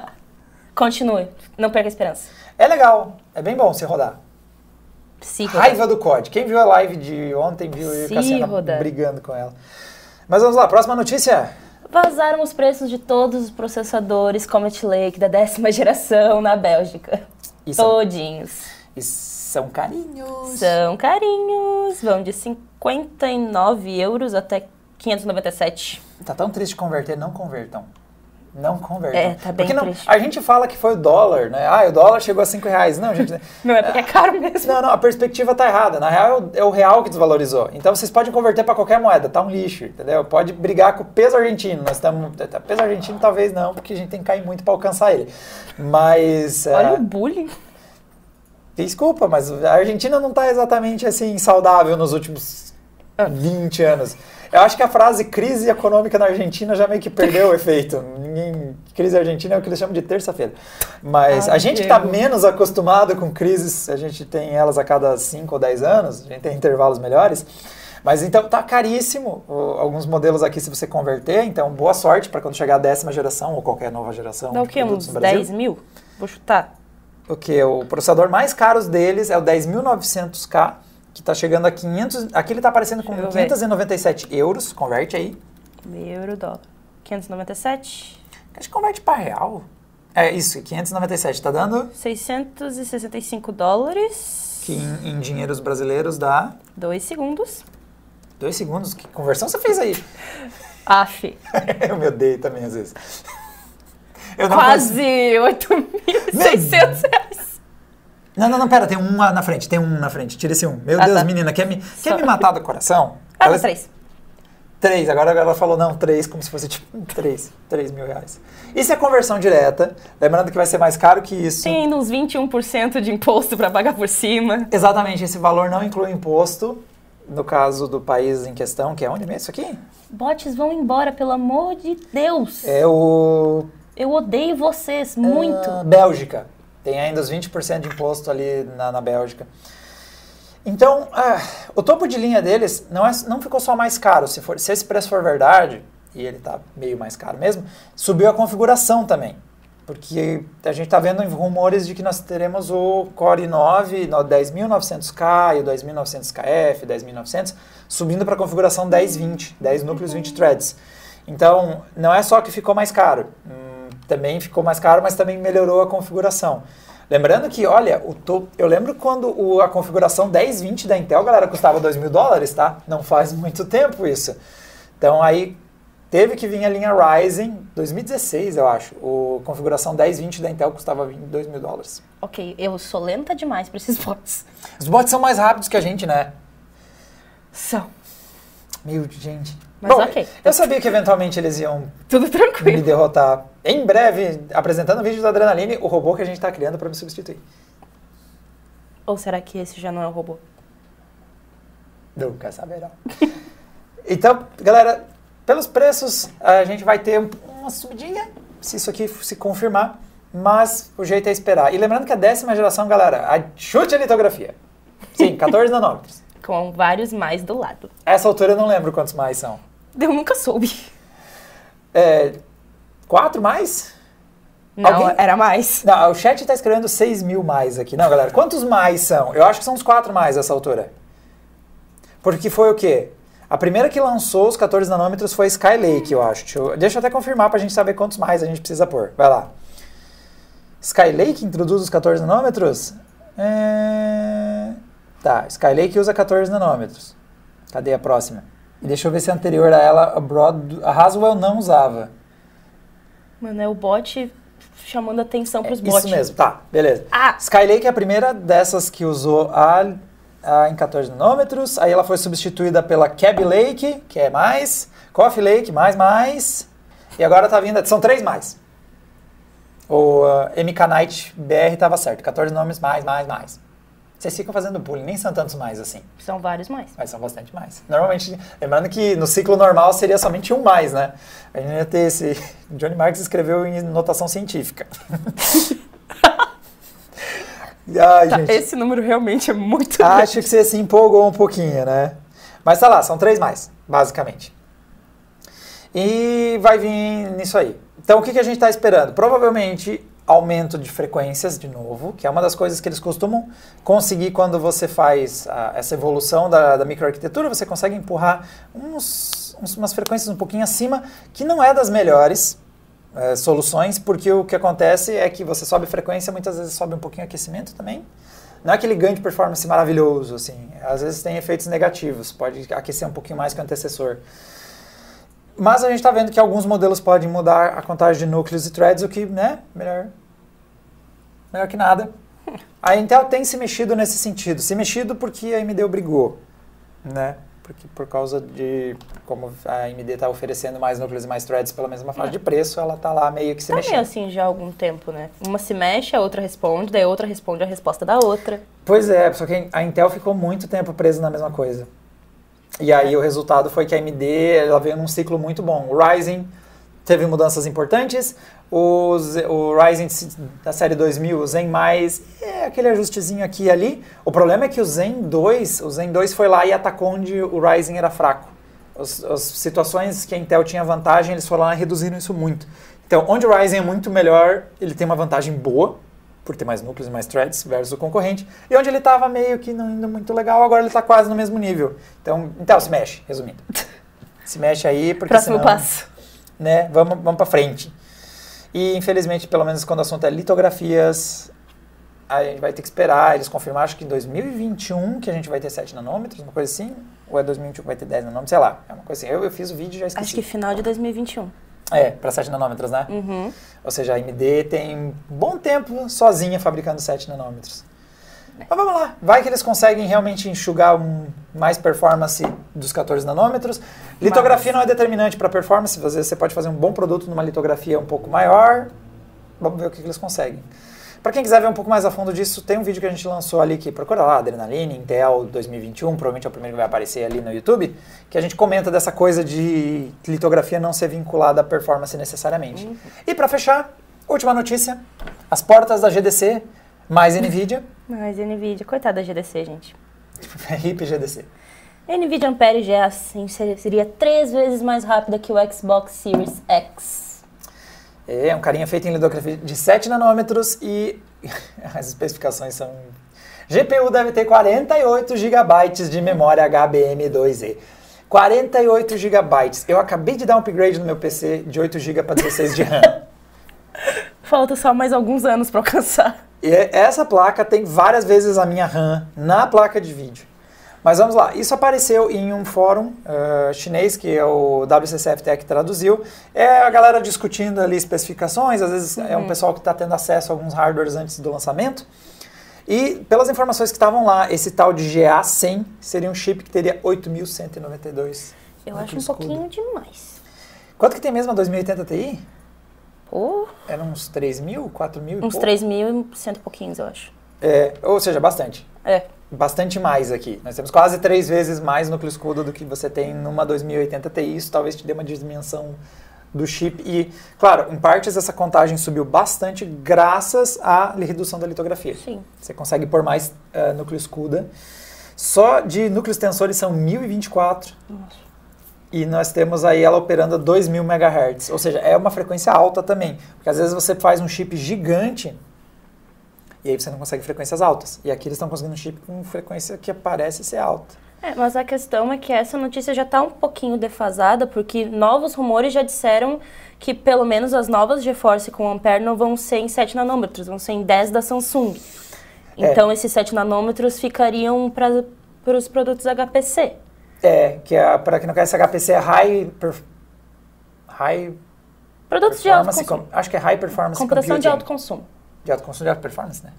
Continue, não perca a esperança. É legal, é bem bom se rodar. Raiva do COD. Quem viu a live de ontem viu eu e brigando com ela. Mas vamos lá, próxima notícia. Vazaram os preços de todos os processadores Comet Lake da décima geração na Bélgica. E Todinhos. E são carinhos. São carinhos. Vão de 59 euros até 597. Tá tão triste converter, não convertam. Não converte. É, tá bem porque não, A gente fala que foi o dólar, né? Ah, o dólar chegou a 5 reais. Não, gente. não é porque é caro mesmo. Não, não, a perspectiva tá errada. Na real, é o real que desvalorizou. Então vocês podem converter para qualquer moeda, tá um lixo, entendeu? Pode brigar com o peso argentino. Nós estamos. Peso argentino talvez não, porque a gente tem que cair muito para alcançar ele. Mas. Olha é... o bullying. Desculpa, mas a Argentina não está exatamente assim saudável nos últimos 20 anos. Eu acho que a frase crise econômica na Argentina já meio que perdeu o efeito. Ninguém, crise argentina é o que eles chamam de terça-feira. Mas Ai, a gente que está menos acostumado com crises, a gente tem elas a cada 5 ou 10 anos, a gente tem intervalos melhores. Mas então tá caríssimo alguns modelos aqui se você converter. Então, boa sorte para quando chegar a décima geração ou qualquer nova geração. Dá o quê? Uns 10 mil? Vou chutar. O que? O processador mais caro deles é o 10.900K que está chegando a 500. Aqui ele está aparecendo com 597 euros. Converte aí. Euro, dólar. 597. Acho que converte para real. É isso, 597. Está dando? 665 dólares. Que em, em dinheiros brasileiros dá? Dois segundos. Dois segundos? Que conversão você fez aí? Aff. eu me odeio também às vezes. Quase 8.600 reais. Não, não, não, pera, tem um na frente, tem um na frente. Tira esse um. Meu ah, Deus, tá. menina, quer me, quer me matar do coração? Ah, Ela... três. 3, agora ela falou não, 3, como se fosse tipo 3, 3 mil reais. Isso é conversão direta, lembrando que vai ser mais caro que isso. Tem ainda uns 21% de imposto para pagar por cima. Exatamente, esse valor não inclui imposto, no caso do país em questão, que é onde mesmo isso aqui? Bots vão embora, pelo amor de Deus. É o... Eu odeio vocês, muito. Uh, Bélgica, tem ainda os 20% de imposto ali na, na Bélgica. Então, ah, o topo de linha deles não, é, não ficou só mais caro. Se, for, se esse preço for verdade, e ele está meio mais caro mesmo, subiu a configuração também. Porque a gente está vendo rumores de que nós teremos o Core 9, 10900K e o 2900KF, 10900, subindo para a configuração 1020, 10 núcleos, 20 threads. Então, não é só que ficou mais caro, também ficou mais caro, mas também melhorou a configuração. Lembrando que, olha, o to... eu lembro quando o, a configuração 1020 da Intel, galera, custava 2 mil dólares, tá? Não faz muito tempo isso. Então aí teve que vir a linha Ryzen, 2016 eu acho. O configuração 1020 da Intel custava 2 mil dólares. Ok, eu sou lenta demais para esses bots. Os bots são mais rápidos que a gente, né? São. Meu, gente. Mas Bom, ok. Eu sabia que eventualmente eles iam Tudo me tranquilo. derrotar. Em breve, apresentando o vídeo da Adrenaline, o robô que a gente está criando para me substituir. Ou será que esse já não é o robô? Nunca saberá. então, galera, pelos preços, a gente vai ter um- uma subidinha, se isso aqui se confirmar, mas o jeito é esperar. E lembrando que a décima geração, galera, a, chute a litografia. Sim, 14 nanômetros. Com vários mais do lado. Essa altura eu não lembro quantos mais são. Eu nunca soube. É, quatro mais? Não, Alguém- era mais. Não, o chat está escrevendo 6 mil mais aqui. Não, galera, quantos mais são? Eu acho que são uns quatro mais essa altura. Porque foi o quê? A primeira que lançou os 14 nanômetros foi Skylake, eu acho. Deixa eu, deixa eu até confirmar para a gente saber quantos mais a gente precisa pôr. Vai lá. Skylake introduz os 14 nanômetros? É... Tá, Skylake usa 14 nanômetros. Cadê a próxima? E deixa eu ver se a anterior a ela, a, Broad, a Haswell não usava. Mano, é o bot chamando atenção pros É, bots. Isso mesmo, tá, beleza. Ah! Skylake é a primeira dessas que usou a, a em 14 nanômetros, aí ela foi substituída pela Cab Lake, que é mais, Coffee Lake, mais, mais, e agora tá vindo, são três mais. O uh, MK Knight BR tava certo, 14 nomes mais, mais, mais. Vocês ficam fazendo bullying, nem são tantos mais assim, São vários mais. mas são bastante mais. Normalmente, lembrando que no ciclo normal seria somente um mais, né? A gente ia ter esse... Johnny Marks escreveu em notação científica. Ai, Tá, esse número realmente é muito grande. Acho que você se empolgou um pouquinho, né? Mas tá lá, são três mais, basicamente. E vai vir nisso aí. Então, o que, que a gente está esperando? Provavelmente aumento de frequências de novo, que é uma das coisas que eles costumam conseguir quando você faz a- essa evolução da, da microarquitetura, você consegue empurrar uns, uns- umas frequências um pouquinho acima, que não é das melhores eh, soluções, porque o que acontece é que você sobe frequência, muitas vezes sobe um pouquinho aquecimento também. Não é aquele ganho de performance maravilhoso, assim. Às vezes tem efeitos negativos, pode aquecer um pouquinho mais que o antecessor. Mas a gente está vendo que alguns modelos podem mudar a contagem de núcleos e threads, o que, né, melhor, melhor que nada. A Intel tem se mexido nesse sentido. Se mexido porque a AMD obrigou, né? Porque por causa de como a AMD está oferecendo mais núcleos e mais threads pela mesma faixa de preço, ela está lá meio que se Tá meio mexendo. assim já há algum tempo, né? Uma se mexe, a outra responde, daí a outra responde a resposta da outra. Pois é, só que a Intel ficou muito tempo presa na mesma coisa. E aí o resultado foi que a AMD ela veio num ciclo muito bom. O Ryzen teve mudanças importantes, o, o Ryzen da série 2000, o Zen+, é aquele ajustezinho aqui e ali. O problema é que o Zen 2, o Zen 2 foi lá e atacou onde o Ryzen era fraco. Os- as situações que a Intel tinha vantagem, eles foram lá e reduziram isso muito. Então, onde o Ryzen é muito melhor, ele tem uma vantagem boa, por ter mais núcleos e mais threads versus o concorrente. E onde ele estava meio que não indo muito legal, agora ele está quase no mesmo nível. Então, Intel, se mexe, resumindo. Se mexe aí, porque Próximo senão, passo. né, vamos, vamos para frente. E, infelizmente, pelo menos quando o assunto é litografias, a gente vai ter que esperar eles confirmar, acho que em 2021 que a gente vai ter 7 nanômetros, uma coisa assim, ou é 2021 que vai ter 10 nanômetros, sei lá, é uma coisa assim. Eu, eu fiz o vídeo e já esqueci. Acho que final de 2021. É, para 7 nanômetros, né? Uhum. Ou seja, a AMD tem um bom tempo sozinha fabricando 7 nanômetros. Mas vamos lá, vai que eles conseguem realmente enxugar um mais performance dos 14 nanômetros. Litografia não é determinante para performance, às vezes você pode fazer um bom produto numa litografia um pouco maior. Vamos ver o que, que eles conseguem. Para quem quiser ver um pouco mais a fundo disso, tem um vídeo que a gente lançou ali que procura lá, Adrenaline, Intel 2021, provavelmente é o primeiro que vai aparecer ali no YouTube, que a gente comenta dessa coisa de litografia não ser vinculada à performance necessariamente. Uhum. E para fechar, última notícia, as portas da GDC, mais Nvidia. Mais Nvidia, coitada da GDC, gente. Hip GDC. Nvidia Ampere GA assim, seria três vezes mais rápida que o Xbox Series X. É um carinha feito em lidografia de 7 nanômetros e as especificações são... GPU deve ter 48 GB de memória HBM2E. 48 GB. Eu acabei de dar um upgrade no meu PC de 8 GB para 16 de RAM. Falta só mais alguns anos para alcançar. E essa placa tem várias vezes a minha RAM na placa de vídeo. Mas vamos lá, isso apareceu em um fórum uh, chinês que é o WCCF Tech traduziu. É a galera discutindo ali especificações, às vezes uhum. é um uhum. pessoal que está tendo acesso a alguns hardwares antes do lançamento. E pelas informações que estavam lá, esse tal de GA100 seria um chip que teria 8.192. Eu acho um pouquinho demais. Quanto que tem mesmo a 2080 Ti? Pô. Era uns 3 mil, 4 mil? Uns 3 mil e cento e pouquinhos, eu acho. É, ou seja, bastante. É bastante mais aqui. Nós temos quase três vezes mais núcleo escudo do que você tem numa 2080 Ti. Isso talvez te dê uma dimensão do chip. E, claro, em partes essa contagem subiu bastante graças à redução da litografia. Sim. Você consegue pôr mais uh, núcleo escuda. Só de núcleos tensores são 1024. Nossa. E nós temos aí ela operando a 2000 MHz. Ou seja, é uma frequência alta também. Porque às vezes você faz um chip gigante e aí você não consegue frequências altas. E aqui eles estão conseguindo um chip com frequência que parece ser alta. É, mas a questão é que essa notícia já está um pouquinho defasada, porque novos rumores já disseram que pelo menos as novas GeForce com Ampere não vão ser em 7 nanômetros, vão ser em 10 da Samsung. É. Então é. esses 7 nanômetros ficariam para os produtos HPC. É, que é, para quem não conhece, HPC é High... high Produtos de alto consumo. Acho que é High Performance Computação Computing. de alto consumo de alto consumo de alta performance, né?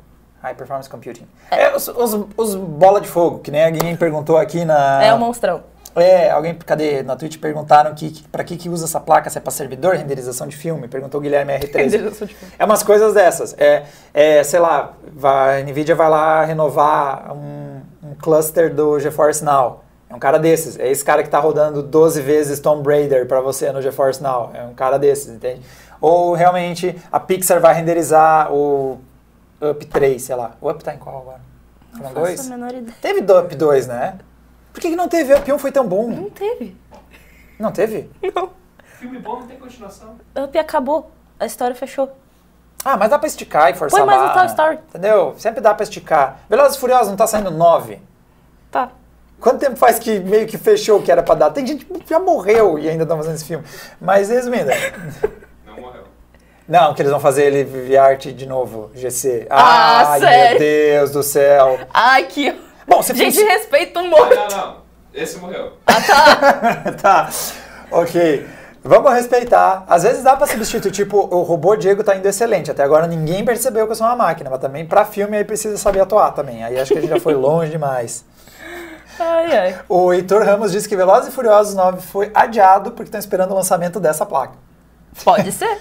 High Performance Computing. É, é os, os, os, bola de fogo, que nem alguém perguntou aqui na... É o monstrão. É, alguém, cadê? Na Twitch perguntaram que, que, pra que, que usa essa placa, se é para servidor, renderização de filme, perguntou o Guilherme R13. renderização de filme. É umas coisas dessas. É, é sei lá, vai, a NVIDIA vai lá renovar um, um cluster do GeForce Now. É um cara desses. É esse cara que está rodando 12 vezes Tomb Raider para você no GeForce Now. É um cara desses, entende? Ou realmente a Pixar vai renderizar o Up 3, sei lá. O Up tá em qual agora? Não faço 2? a menor ideia. Teve do Up 2, né? Por que, que não teve? Up 1 foi tão bom. Não teve. Não teve? Não. Filme bom não tem continuação. Up acabou. A história fechou. Ah, mas dá pra esticar e forçar Põe mais um Toy Story. Entendeu? Sempre dá pra esticar. Velozes e Furiosos não tá saindo 9? Tá. Quanto tempo faz que meio que fechou o que era pra dar? Tem gente que já morreu e ainda estão fazendo esse filme. Mas resumindo. Não, que eles vão fazer ele via arte de novo, GC. Ah, Ai, sério? meu Deus do céu. Ai, que... Bom, se Gente, fosse... respeita um morto. Não, não, não. Esse morreu. Ah, tá. tá. Ok. Vamos respeitar. Às vezes dá pra substituir, tipo, o robô Diego tá indo excelente. Até agora ninguém percebeu que eu sou uma máquina, mas também pra filme aí precisa saber atuar também. Aí acho que a gente já foi longe demais. Ai, ai. O Heitor Ramos disse que Velozes e Furiosos 9 foi adiado porque estão esperando o lançamento dessa placa. Pode ser.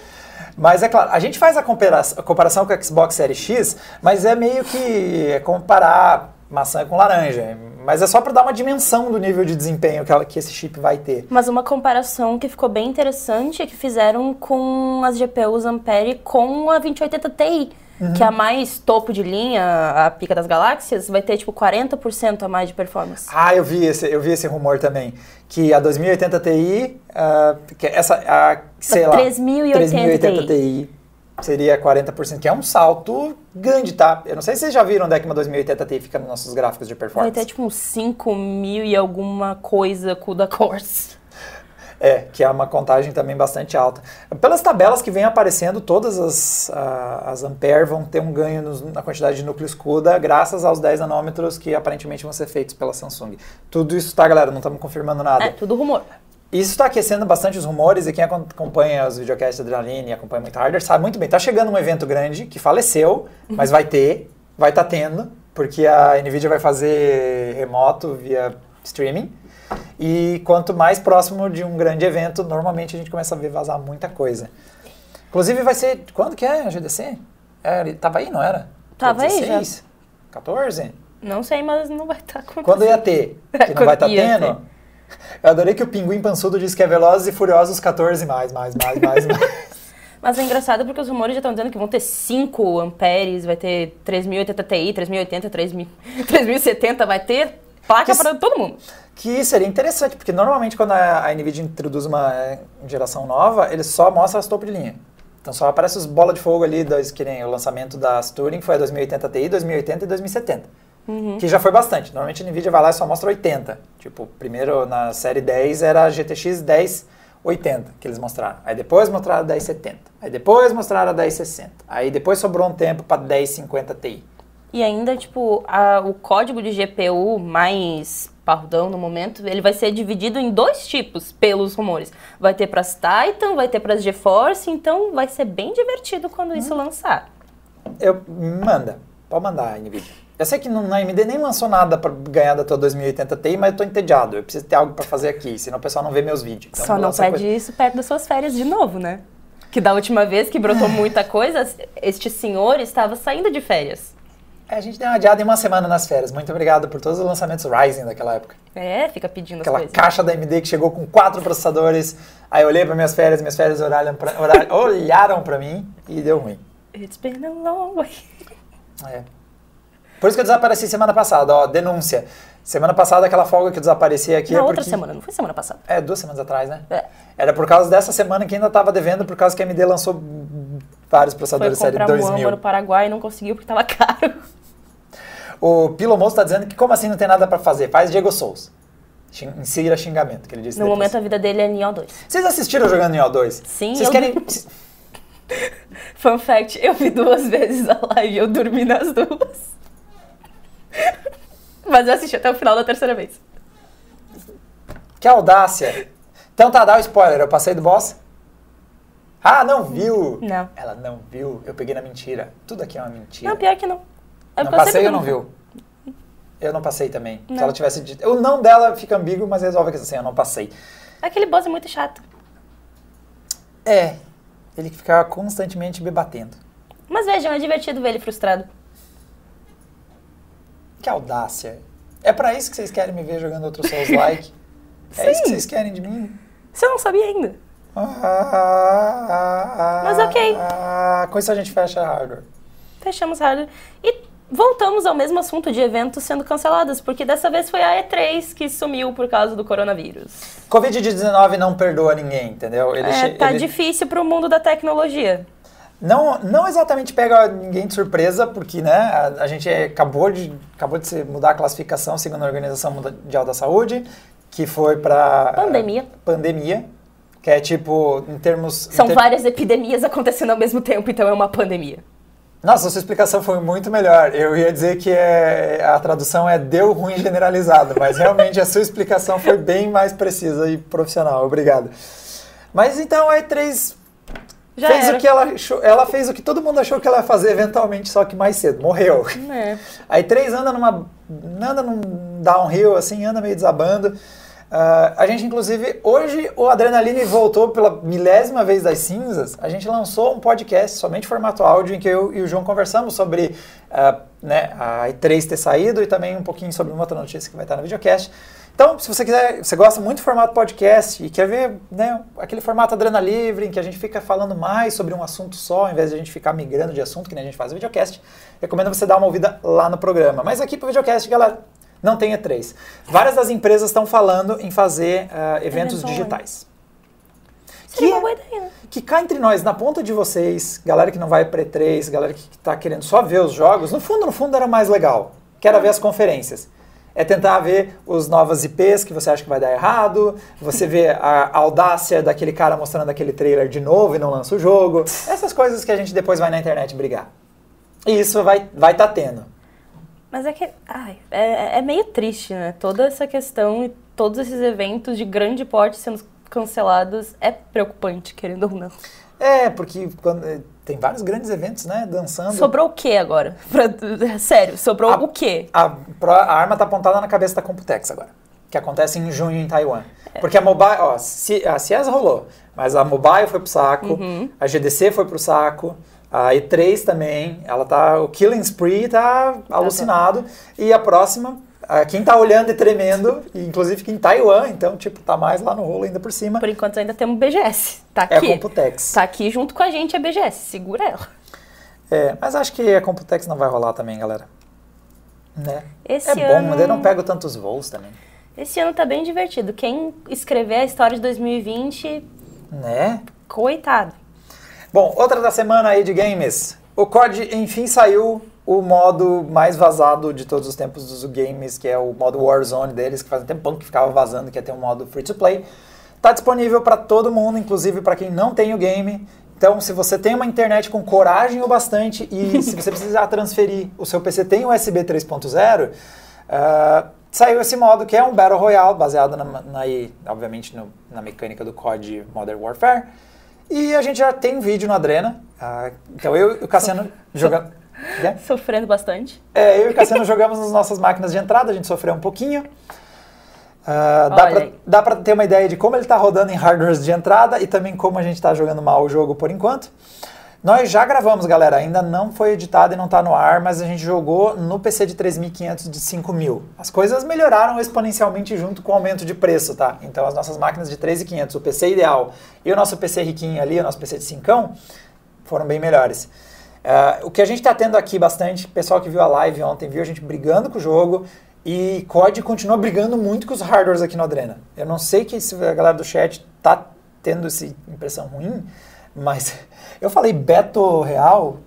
Mas é claro, a gente faz a comparação, a comparação com o Xbox Series X, mas é meio que comparar maçã com laranja. Mas é só para dar uma dimensão do nível de desempenho que, ela, que esse chip vai ter. Mas uma comparação que ficou bem interessante é que fizeram com as GPUs Ampere com a 2080 Ti. Uhum. Que a mais topo de linha, a pica das galáxias, vai ter tipo 40% a mais de performance. Ah, eu vi esse, eu vi esse rumor também. Que a 2080 Ti, uh, que essa, a, sei a lá, 3080, 3080 Ti. Ti seria 40%, que é um salto grande, tá? Eu não sei se vocês já viram onde é que uma 2080 Ti fica nos nossos gráficos de performance. Vai ter tipo uns 5 mil e alguma coisa com o da Corse. É, que é uma contagem também bastante alta. Pelas tabelas que vêm aparecendo, todas as, as Ampere vão ter um ganho nos, na quantidade de núcleo escuda, graças aos 10 nanômetros que aparentemente vão ser feitos pela Samsung. Tudo isso tá, galera, não estamos confirmando nada. É, tudo rumor. Isso está aquecendo bastante os rumores e quem acompanha os videocasts da Adrenaline e acompanha muito hardware sabe muito bem. Está chegando um evento grande que faleceu, mas vai ter, vai estar tá tendo, porque a NVIDIA vai fazer remoto via streaming. E quanto mais próximo de um grande evento, normalmente a gente começa a ver vazar muita coisa. Inclusive vai ser. Quando que é a GDC? É, tava aí, não era? Tava aí, 16? 14? Não sei, mas não vai estar acontecendo. Quando ia ter? Que não vai estar Ia tendo? Eu adorei que o Pinguim Pançudo disse que é Velozes e Furiosos 14 mais, mais, mais, mais, mais. Mas é engraçado porque os rumores já estão dizendo que vão ter 5 amperes, vai ter 3080 Ti, 3080, 3000, 3070, vai ter placa para todo mundo. Que seria interessante, porque normalmente quando a, a NVIDIA introduz uma eh, geração nova, ele só mostra as topo de linha. Então só aparece os bola de fogo ali, dois, que nem o lançamento das Turing foi a 2080 Ti, 2080 e 2070. Que já foi bastante. Normalmente a NVIDIA vai lá e só mostra 80. Tipo, primeiro na série 10 era a GTX 1080 que eles mostraram. Aí depois mostraram a 1070. Aí depois mostraram a 1060. Aí depois sobrou um tempo para 1050 Ti. E ainda, tipo, a- o código de GPU mais parrudão no momento, ele vai ser dividido em dois tipos, pelos rumores. Vai ter pras Titan, vai ter pras GeForce, então vai ser bem divertido quando isso lançar. Eu, manda, pode mandar, NVIDIA. Eu sei que não- na AMD nem lançou nada para ganhar da tua 2080 Ti, mas eu tô entediado. Eu preciso ter algo para fazer aqui, senão o pessoal não vê meus vídeos. Então Só não lança pede coisa- isso perto das suas férias de novo, né? Que da última vez que brotou muita coisa, este senhor estava saindo de férias. A gente deu uma adiada em uma semana nas férias. Muito obrigado por todos os lançamentos Ryzen daquela época. É, fica pedindo as Aquela coisas. caixa da AMD que chegou com quatro processadores. Aí eu olhei para minhas férias, minhas férias olharam pra, olha- olharam para mim e deu ruim. It's been a long way. É. Por isso que eu desapareci semana passada, ó, denúncia. Semana passada aquela folga que eu desapareci aqui Na é outra porque... semana, não foi semana passada. É, duas semanas atrás, né? É. Era por causa dessa semana que ainda estava devendo, por causa que a AMD lançou vários Foi processadores série comprar um 2000. amo no Paraguai e não conseguiu porque tava caro. O Pilomoço está dizendo que como assim não tem nada para fazer? Faz Diego Souls. Xing- Insira xingamento, que ele disse No depois. momento a vida dele é Neo 2. Vocês assistiram jogando em O2? Sim, Vocês eu- querem... Fun fact, eu vi duas vezes a live e eu dormi nas duas. Mas eu assisti até o final da terceira vez. Que audácia. Então tá, dá o spoiler. Eu passei do boss? Ah, não viu? Não. Ela não viu. Eu peguei na mentira. Tudo aqui é uma mentira. Não, pior que não. Eu não passei ou não viu? Eu não passei também. Se Não. ela tivesse dito... O não dela fica ambíguo, mas resolve que assim, eu não passei. Aquele boss é muito chato. É. Ele que ficava constantemente me batendo. Mas vejam, é divertido ver ele frustrado. Que audácia. É pra isso que vocês querem me ver jogando outro Souls-like? é isso que vocês querem de mim? Você não sabia ainda. Ah, Mas ok. ah, com isso a gente fecha a hardware. Fechamos hardware. E voltamos ao mesmo assunto de eventos sendo cancelados, porque dessa vez foi a E3 que sumiu por causa do coronavírus. Covid-19 não perdoa ninguém, entendeu? Ele, É, tá ele difícil pro mundo da tecnologia. não, não exatamente pega ninguém de surpresa, porque né, a, a gente acabou de, acabou de mudar a classificação segundo a Organização Mundial da Saúde, que foi para Pandemia. pandemia, que é tipo, em termos... em São ter- várias epidemias acontecendo ao mesmo tempo, então é uma pandemia. Nossa, a sua explicação foi muito melhor. Eu ia dizer que é, a tradução é deu ruim generalizado, mas realmente a sua explicação foi bem mais precisa e profissional. Obrigado. Mas então a E3 Já fez era. o que ela achou, ela fez o que todo mundo achou que ela ia fazer eventualmente, só que mais cedo, morreu. É. A E3 anda numa anda num downhill assim, anda meio desabando. Ah, a gente, inclusive, hoje o Adrenaline voltou pela milésima vez das cinzas. A gente lançou um podcast somente formato áudio em que eu e o João conversamos sobre ah, né, a E3 ter saído e também um pouquinho sobre uma outra notícia que vai estar no videocast. Então, se você quiser, você gosta muito do formato podcast e quer ver né, aquele formato Adrena Livre, em que a gente fica falando mais sobre um assunto só, ao invés de a gente ficar migrando de assunto, que nem a gente faz no videocast, recomendo você dar uma ouvida lá no programa. Mas aqui pro videocast, galera, não tem E3. Várias das empresas estão falando em fazer ah, eventos digitais. Seria Que- uma boa ideia, né? Que cá entre nós, na ponta de vocês, galera que não vai para E3, galera que está querendo só ver os jogos, no fundo, no fundo era mais legal. Que era ver as conferências. É tentar ver os novas IPs que você acha que vai dar errado, você vê a audácia daquele cara mostrando aquele trailer de novo e não lança o jogo. Essas coisas que a gente depois vai na internet brigar. E isso vai vai tá tendo. Mas é que, ai, é, é meio triste, né? Toda essa questão e todos esses eventos de grande porte sendo cancelados é preocupante, querendo ou não. É, porque quando, eh, tem vários grandes eventos, né, dançando. Sobrou o que agora? Pra- sério, sobrou A- o quê? A, a arma tá apontada na cabeça da Computex agora. que acontece em junho em Taiwan. Porque a mobile, ó, se- a CES rolou, mas a mobile foi pro saco, Uhum. a GDC foi pro saco, a E3 também, ela tá, o Killing Spree tá alucinado, e a próxima, quem tá olhando e tremendo, inclusive fica em Taiwan, então, tipo, tá mais lá no rolo ainda por cima, Por enquanto ainda temos BGS. Tá é a aqui. Computex. Tá aqui junto com a gente a BGS. Segura ela. É, mas acho que a Computex não vai rolar também, galera. Né? Esse é bom, ano- mas eu não pego tantos voos também. Esse ano tá bem divertido. Quem escrever a história de 2020, Né? coitado. Bom, outra da semana aí de games. O COD, enfim, saiu o modo mais vazado de todos os tempos dos games, que é o modo Warzone deles, que faz um tempão que ficava vazando, que ia ter um modo free to play. Tá disponível para todo mundo, inclusive para quem não tem o game. Então, se você tem uma internet com coragem o bastante e se você precisar transferir o seu PC tem USB 3.0, ah, saiu esse modo que é um Battle Royale, baseado, na, na- obviamente, no- na mecânica do COD Modern Warfare. E a gente já tem um vídeo no Adrena. ah, então eu e o Cassiano jogando. É? Sofrendo bastante. É, eu e o Cassiano jogamos nas nossas máquinas de entrada, a gente sofreu um pouquinho. Ah, dá, pra ter uma ideia de como ele tá rodando em hardwares de entrada e também como a gente tá jogando mal o jogo por enquanto. Nós já gravamos, galera, ainda não foi editado e não tá no ar, mas a gente jogou no PC de 3.500 de 5.000. As coisas melhoraram exponencialmente junto com o aumento de preço, tá? Então as nossas máquinas de 3.500, o PC ideal e o nosso PC riquinho ali, o nosso PC de 5 foram bem melhores. Ah, o que a gente está tendo aqui bastante, pessoal que viu a live ontem, viu a gente brigando com o jogo e COD continua brigando muito com os hardwares aqui no Adrena. Eu não sei que se a galera do chat tá tendo essa impressão ruim, mas eu falei Battle Real,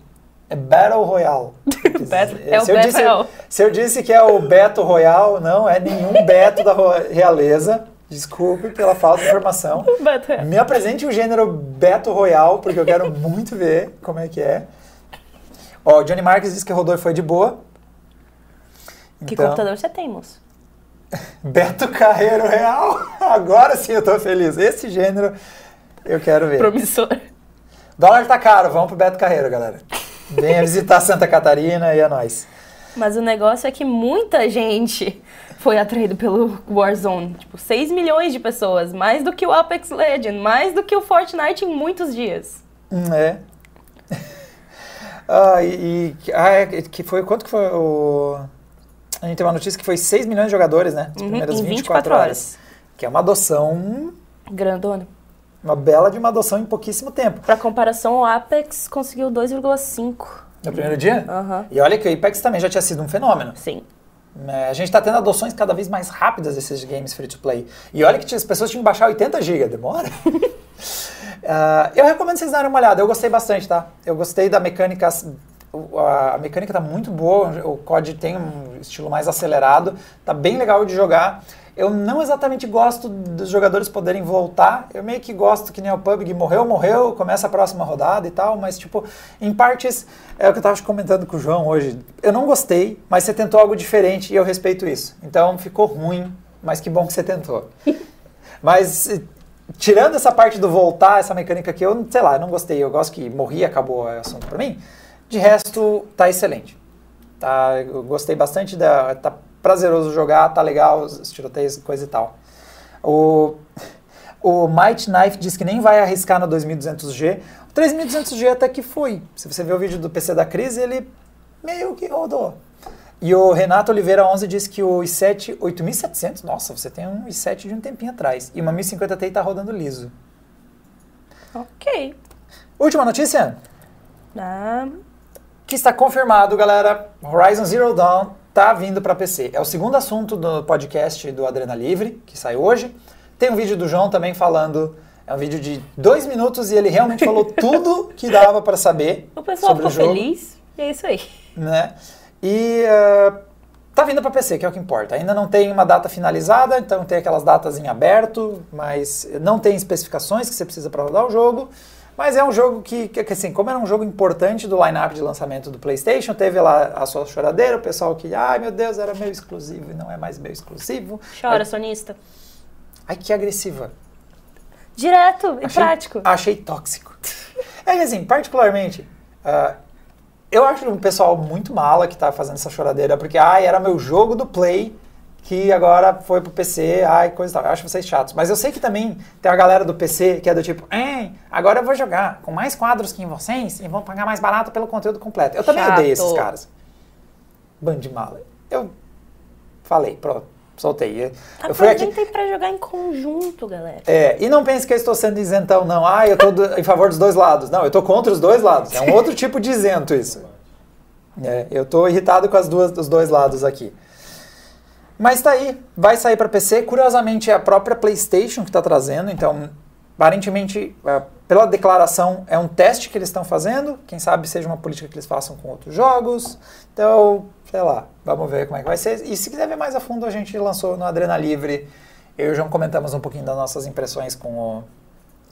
é Battle Royale. Battle- é o se, eu Battle disse, se eu disse que é o Beto Royal, não é nenhum Beto da realeza. Desculpe pela falta de informação. Me apresente o gênero Battle Royale, porque eu quero muito ver como é que é. Ó, o Johnny Marques disse que rodou e foi de boa. Que Então, computador você tem, moço? Beto Carreiro Real. Agora sim eu tô feliz. Esse gênero eu quero ver. Promissor. Dólar tá caro, vamos pro Beto Carreiro, galera. Venha visitar Santa Catarina e é nóis. Mas o negócio é que muita gente foi atraído pelo Warzone. Tipo, 6 milhões de pessoas. Mais do que o Apex Legend. Mais do que o Fortnite em muitos dias. Hum, É. Ah, e, e- ah, é, que foi quanto que foi o a gente tem uma notícia que foi 6 milhões de jogadores, né? As Uhum, primeiras em 24, horas. Que é uma adoção, Grandona. Uma bela de uma adoção em pouquíssimo tempo. Pra comparação, o Apex conseguiu 2,5. No primeiro dia? Aham. E olha que o Apex também já tinha sido um fenômeno. Sim. É, a gente está tendo adoções cada vez mais rápidas desses games free to play. E olha que as pessoas tinham que baixar 80 GB, demora. Ah, eu recomendo vocês darem uma olhada, eu gostei bastante, tá? Eu gostei da mecânica, a mecânica tá muito boa, o COD tem um estilo mais acelerado, tá bem legal de jogar. Eu não exatamente gosto dos jogadores poderem voltar, eu meio que gosto que nem o PUBG, morreu, morreu, começa a próxima rodada e tal, mas tipo, em partes, é o que eu tava comentando com o João hoje, eu não gostei, mas você tentou algo diferente e eu respeito isso. Então ficou ruim, mas que bom que você tentou. Mas tirando essa parte do voltar, essa mecânica que eu, sei lá, não gostei. Eu gosto que morri e acabou o assunto pra mim. De resto, tá excelente. Tá, eu gostei bastante da. Tá prazeroso jogar, tá legal, os tiroteios, coisa e tal. O, o Might Knife diz que nem vai arriscar no 2200G. O 3200G até que foi. Se você ver o vídeo do PC da crise, ele meio que rodou. E o Renato Oliveira 11 diz que o i7 8700, nossa, você tem um i7 de um tempinho atrás. E uma 1050 Ti tá rodando liso. Ok. Última notícia? Ah, que está confirmado, galera. Horizon Zero Dawn tá vindo para PC. É o segundo assunto do podcast do Adrena Livre, que saiu hoje. Tem um vídeo do João também falando. É um vídeo de dois minutos e ele realmente falou tudo que dava para saber o pessoal sobre ficou o jogo. feliz. E é isso aí. né? E uh, tá vindo para PC, que é o que importa. Ainda não tem uma data finalizada, então tem aquelas datas em aberto, mas não tem especificações que você precisa para rodar o jogo. Mas é um jogo que, que, assim, como era um jogo importante do line-up de lançamento do PlayStation, teve lá a sua choradeira, o pessoal que, ai meu Deus, era meu exclusivo e não é mais meu exclusivo. Chora, Ai, sonista. ai que agressiva. Direto e Achei- prático. Achei tóxico. É que assim, particularmente, ah, eu acho um pessoal muito mala que tá fazendo essa choradeira, porque, ah, era meu jogo do Play que agora foi pro PC, ai, coisa e tal. Eu acho vocês chatos. Mas eu sei que também tem a galera do PC que é do tipo, é, agora eu vou jogar com mais quadros que em vocês e vão pagar mais barato pelo conteúdo completo. Eu também Chato. odeio esses caras. Bando de mala. Eu falei, pronto, soltei. Eu fui aqui. Aproveitem pra jogar em conjunto, galera. É, e não pense que eu estou sendo isentão, não. Ah, eu estou do- em favor dos dois lados. Não, eu estou contra os dois lados. É um outro tipo de isento isso. É, eu estou irritado com as duas, os dois lados aqui. Mas tá aí, vai sair para PC. Curiosamente, é a própria PlayStation que está trazendo. Então, aparentemente, é, pela declaração, é um teste que eles estão fazendo. Quem sabe seja uma política que eles façam com outros jogos. Então, sei lá, vamos ver como é que vai ser. E se quiser ver mais a fundo, a gente lançou no Adrena Livre. Eu e o João comentamos um pouquinho das nossas impressões com o,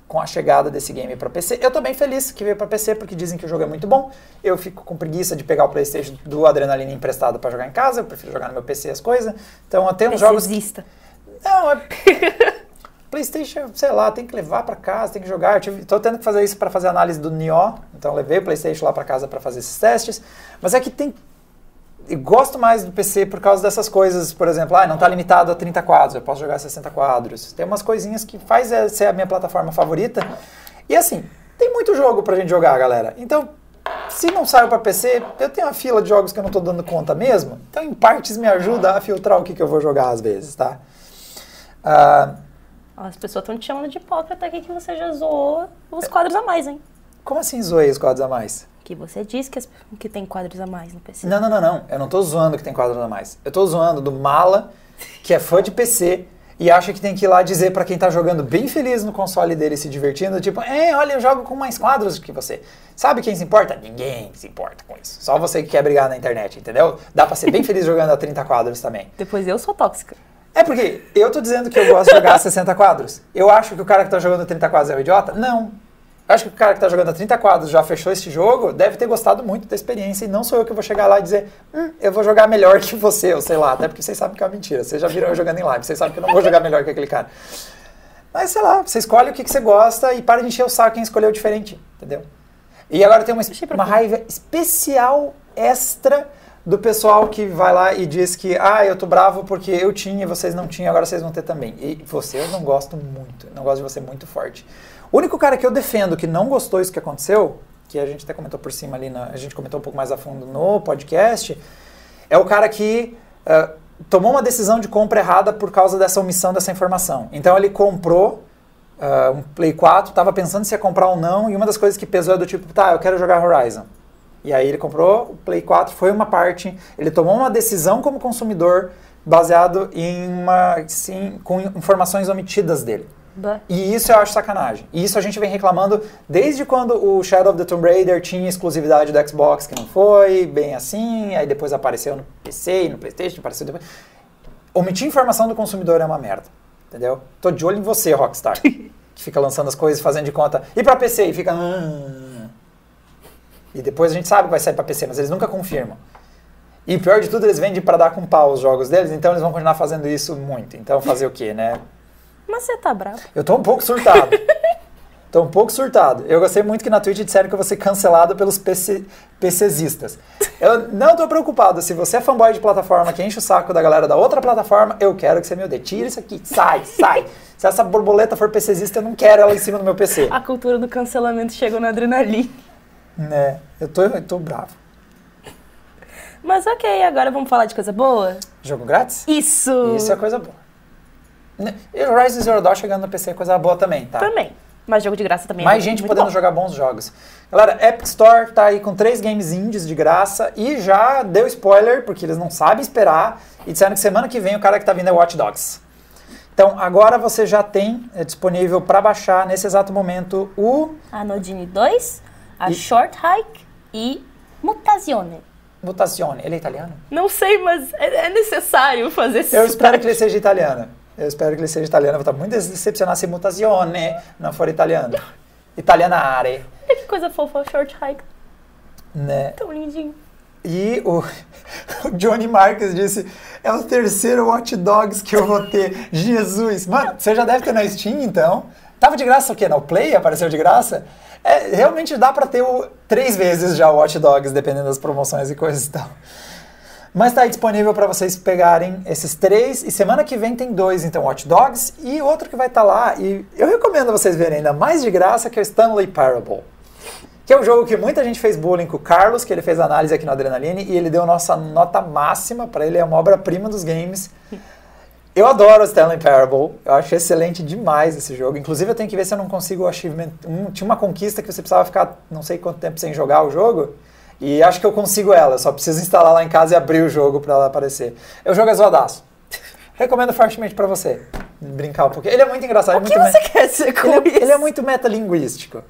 com a chegada desse game para PC. Eu tô bem feliz que veio para PC porque dizem que o jogo é muito bom. Eu fico com preguiça de pegar o PlayStation do Adrenaline emprestado para jogar em casa. Eu prefiro jogar no meu PC as coisas. Então, até uns jogos. Exista. Não, é. PlayStation, sei lá, tem que levar para casa, tem que jogar. Eu tive, tô tendo que fazer isso para fazer análise do Nioh, então eu levei o PlayStation lá para casa para fazer esses testes. Mas é que tem gosto mais do PC por causa dessas coisas, por exemplo, ah, não está limitado a 30 quadros, eu posso jogar 60 quadros. Tem umas coisinhas que faz é, ser a minha plataforma favorita. E assim, tem muito jogo pra gente jogar, galera. Então, se não saiu para PC, eu tenho uma fila de jogos que eu não estou dando conta mesmo. Então, em partes, me ajuda a filtrar o que, que eu vou jogar às vezes, tá? Ó, As pessoas estão te chamando de hipócrita aqui que você já zoou os quadros a mais, hein? como assim zoei os quadros a mais? Que você disse que, as- que tem quadros a mais no PC. Não, não, não, não. Eu não tô zoando que tem quadros a mais. Eu tô zoando do mala que é fã de PC e acha que tem que ir lá dizer pra quem tá jogando bem feliz no console dele se divertindo, tipo, é, olha, eu jogo com mais quadros que você. Sabe quem se importa? Ninguém se importa com isso. Só você que quer brigar na internet, entendeu? Dá pra ser bem feliz jogando a 30 quadros também. Depois eu sou tóxica. É porque eu tô dizendo que eu gosto de jogar a 60 quadros. Eu acho que o cara que tá jogando 30 quadros é um idiota? Não. Acho que o cara que tá jogando a 30 quadros já fechou este jogo, deve ter gostado muito da experiência e não sou eu que vou chegar lá e dizer, hum, eu vou jogar melhor que você, ou sei lá, até porque vocês sabem que é uma mentira. Vocês já viram eu jogando em live, vocês sabem que eu não vou jogar melhor que aquele cara. Mas sei lá, você escolhe o que, que você gosta e para de encher o saco quem escolheu diferente, entendeu? E agora tem uma, uma raiva especial extra do pessoal que vai lá e diz que, ah, eu tô bravo porque eu tinha e vocês não tinham, agora vocês vão ter também. E você eu não gosto muito, não gosto de você muito forte. O único cara que eu defendo que não gostou isso que aconteceu, que a gente até comentou por cima ali, na, a gente comentou um pouco mais a fundo no podcast, é o cara que ah, tomou uma decisão de compra errada por causa dessa omissão dessa informação. Então ele comprou ah, um Play 4, estava pensando se ia comprar ou não, e uma das coisas que pesou é do tipo, tá, eu quero jogar Horizon. E aí ele comprou o Play 4, foi uma parte, ele tomou uma decisão como consumidor baseado em uma, sim, com informações omitidas dele. Bah. E isso eu acho sacanagem. E isso a gente vem reclamando desde quando o Shadow of the Tomb Raider tinha exclusividade do Xbox, que não foi bem assim, aí depois apareceu no PC e no PlayStation, apareceu depois. Omitir informação do consumidor é uma merda, entendeu? Tô de olho em você, Rockstar, que fica lançando as coisas, fazendo de conta. E pra PC? E fica. "Ah". E depois a gente sabe que vai sair pra PC, mas eles nunca confirmam. E pior de tudo, eles vendem pra dar com pau os jogos deles, então eles vão continuar fazendo isso muito. Então fazer o quê, né? Mas você tá bravo. Eu tô um pouco surtado. tô um pouco surtado. Eu gostei muito que na Twitch disseram que eu vou ser cancelado pelos PC, PCzistas. Eu não tô preocupado. Se você é fanboy de plataforma que enche o saco da galera da outra plataforma, eu quero que você me odeie. Tira isso aqui. Sai, sai. Se essa borboleta for PCzista, eu não quero ela em cima do meu PC. A cultura do cancelamento chegou na adrenalina. Né? Eu tô, eu tô bravo. Mas ok, agora vamos falar de coisa boa? Jogo grátis? Isso! Isso é coisa boa. E o Horizon Zero Dawn chegando no PC é coisa boa também, tá? Também. Mas jogo de graça também Mais é gente podendo bom. jogar bons jogos. Galera, Epic Store tá aí com três games indies de graça e já deu spoiler, porque eles não sabem esperar, e disseram que semana que vem o cara que tá vindo é Watch Dogs. Então, agora você já tem é, disponível para baixar nesse exato momento o A Nodine 2, a E- Short Hike e Mutazione. Mutazione. Ele é italiano? Não sei, mas é, é necessário fazer esse Eu espero que ele seja italiano. Eu espero que ele seja italiano. Eu vou estar muito decepcionado se Mutazione não for italiano. Italianare. Olha que coisa fofa, Short Hike. Né? Tão lindinho. E o, o Johnny Marques disse: é o terceiro Watch Dogs que eu vou ter. Jesus! Mano, você já deve ter na Steam então. Tava de graça o quê? No Play? Apareceu de graça? É, realmente dá pra ter o, três vezes já o Watch Dogs, dependendo das promoções e coisas e tal. Mas tá aí disponível para vocês pegarem esses três. E semana que vem tem dois, então, Watch Dogs e outro que vai estar lá. E eu recomendo vocês verem ainda mais de graça, que é o Stanley Parable. Que é um jogo que muita gente fez bullying com o Carlos, que ele fez análise aqui no Adrenaline, e ele deu nossa nota máxima para ele, é uma obra-prima dos games. Eu adoro o Stanley Parable, eu acho excelente demais esse jogo. Inclusive, eu tenho que ver se eu não consigo o achievement. Um, tinha uma conquista que você precisava ficar não sei quanto tempo sem jogar o jogo. E acho que eu consigo ela, eu só preciso instalar lá em casa e abrir o jogo para ela aparecer. Eu jogo é zoadaço. Recomendo fortemente para você brincar um pouquinho. Ele é muito engraçado. O é que muito você quer dizer com ele, é, isso? ele é muito metalinguístico.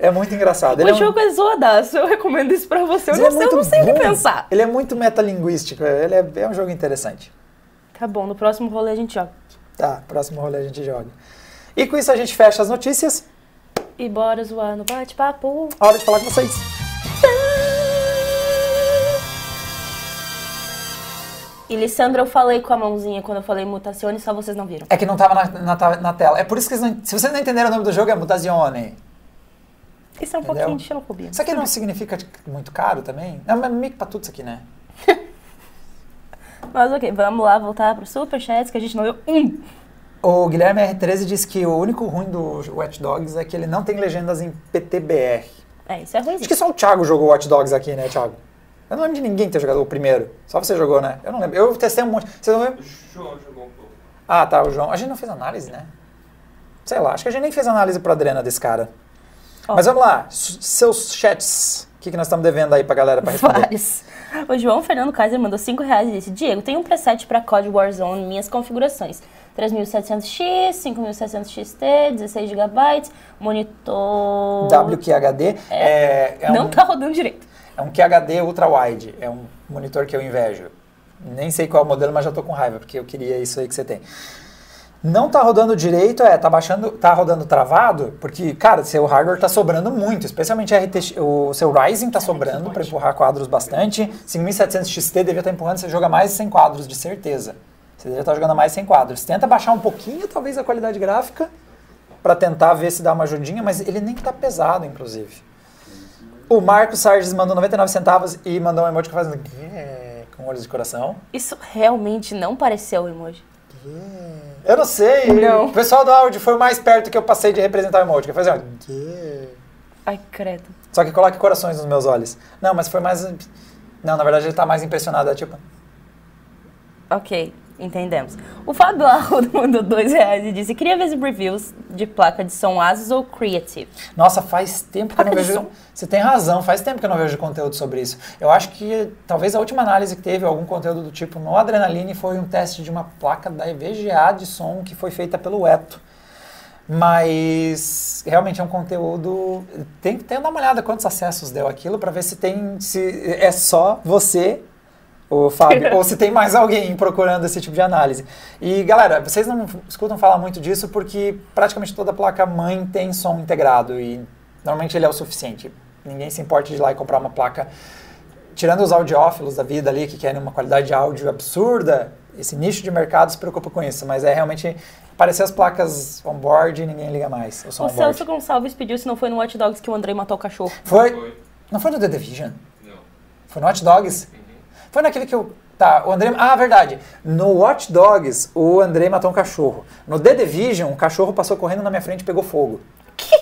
É muito engraçado. Ele O é um- jogo é zoadaço, eu recomendo isso pra você. Eu, Mas não, é sei, eu não sei o que pensar. Ele é muito metalinguístico. Ele é, é um jogo interessante. Tá bom, no próximo rolê a gente joga. Tá, próximo rolê a gente joga. E com isso a gente fecha as notícias. E bora zoar no bate-papo. Hora de falar com vocês. E Lissandra, eu falei com a mãozinha quando eu falei mutacione, só vocês não viram. É que não tava na, na, na tela. É por isso que vocês não, se vocês não entenderam o nome do jogo, é Mutazione. Isso é um Entendeu? pouquinho de xenofobia. Isso aqui não significa muito caro também? É meio que pra tudo isso aqui, né? Mas ok, vamos lá voltar pro Superchats, que a gente não viu um. O Guilherme R13 disse que o único ruim do Watch Dogs é que ele não tem legendas em PTBR. É, isso é ruim. Acho que só o Thiago jogou Watch Dogs aqui, né, Thiago? Eu não lembro de ninguém ter jogado o primeiro. Só você jogou, né? Eu não lembro. Eu testei um monte. Vocês não lembram? O João jogou um pouco. Ah, tá, o João. A gente não fez análise, né? Sei lá, acho que a gente nem fez análise pro Adrena desse cara. Ó. Mas vamos lá, s- seus chats. O que, que nós estamos devendo aí pra galera pra responder? Vários. O João Fernando Kaiser mandou 5 reais e disse: Diego, tem um preset para COD Warzone, minhas configurações. 3700X, 5700 XT, 16 GB, monitor. WQHD é, é Não um, tá rodando direito. É um QHD ultra wide. É um monitor que eu invejo. Nem sei qual é o modelo, mas já tô com raiva, porque eu queria isso aí que você tem. Não tá rodando direito, é, tá baixando, tá rodando travado, porque, cara, seu hardware tá sobrando muito, especialmente RTX, o seu Ryzen tá sobrando para empurrar quadros bastante. 5700 XT devia estar empurrando, você joga mais de 100 quadros, de certeza. Você devia estar jogando mais de 100 quadros. Tenta baixar um pouquinho, talvez, a qualidade gráfica, para tentar ver se dá uma ajudinha, mas ele nem tá pesado, inclusive. O Marcos Sarges mandou 99 centavos e mandou um emoji que faz um com olhos de coração. Isso realmente não pareceu o emoji. Eu não sei. Não. O pessoal do áudio foi o mais perto que eu passei de representar o emoji. Que fazer um... Ai, credo. Só que coloque corações nos meus olhos. Não, mas foi mais... Não, na verdade ele tá mais impressionado. É tipo... Ok, entendemos. O Fábio Arruda mandou 2 reais e disse: Queria ver reviews de placa de som Asus ou Creative. Nossa, faz tempo que eu não vejo... som. Você tem razão, faz tempo que eu não vejo conteúdo sobre isso. Eu acho que talvez a última análise que teve algum conteúdo do tipo no Adrenaline foi um teste de uma placa da EVGA de som que foi feita pelo Eto. Mas realmente é um conteúdo. Tem que ter uma olhada quantos acessos deu aquilo para ver se tem. se é só você, o Fábio, ou se tem mais alguém procurando esse tipo de análise. E galera, vocês não escutam falar muito disso porque praticamente toda placa mãe tem som integrado e normalmente ele é o suficiente. Ninguém se importa de ir lá e comprar uma placa. Tirando os audiófilos da vida ali que querem uma qualidade de áudio absurda, esse nicho de mercado se preocupa com isso, mas é realmente aparecer as placas on-board e ninguém liga mais. O O. Celso Gonçalves pediu se não foi no Watch Dogs que o Andrei matou o cachorro. Foi? Foi. Não foi no The Division? Não. Foi no Watch Dogs? Uhum. Foi naquele que eu. Tá, o André. Ah, verdade. No Watch Dogs, o André matou um cachorro. No The Division, um cachorro passou correndo na minha frente e pegou fogo.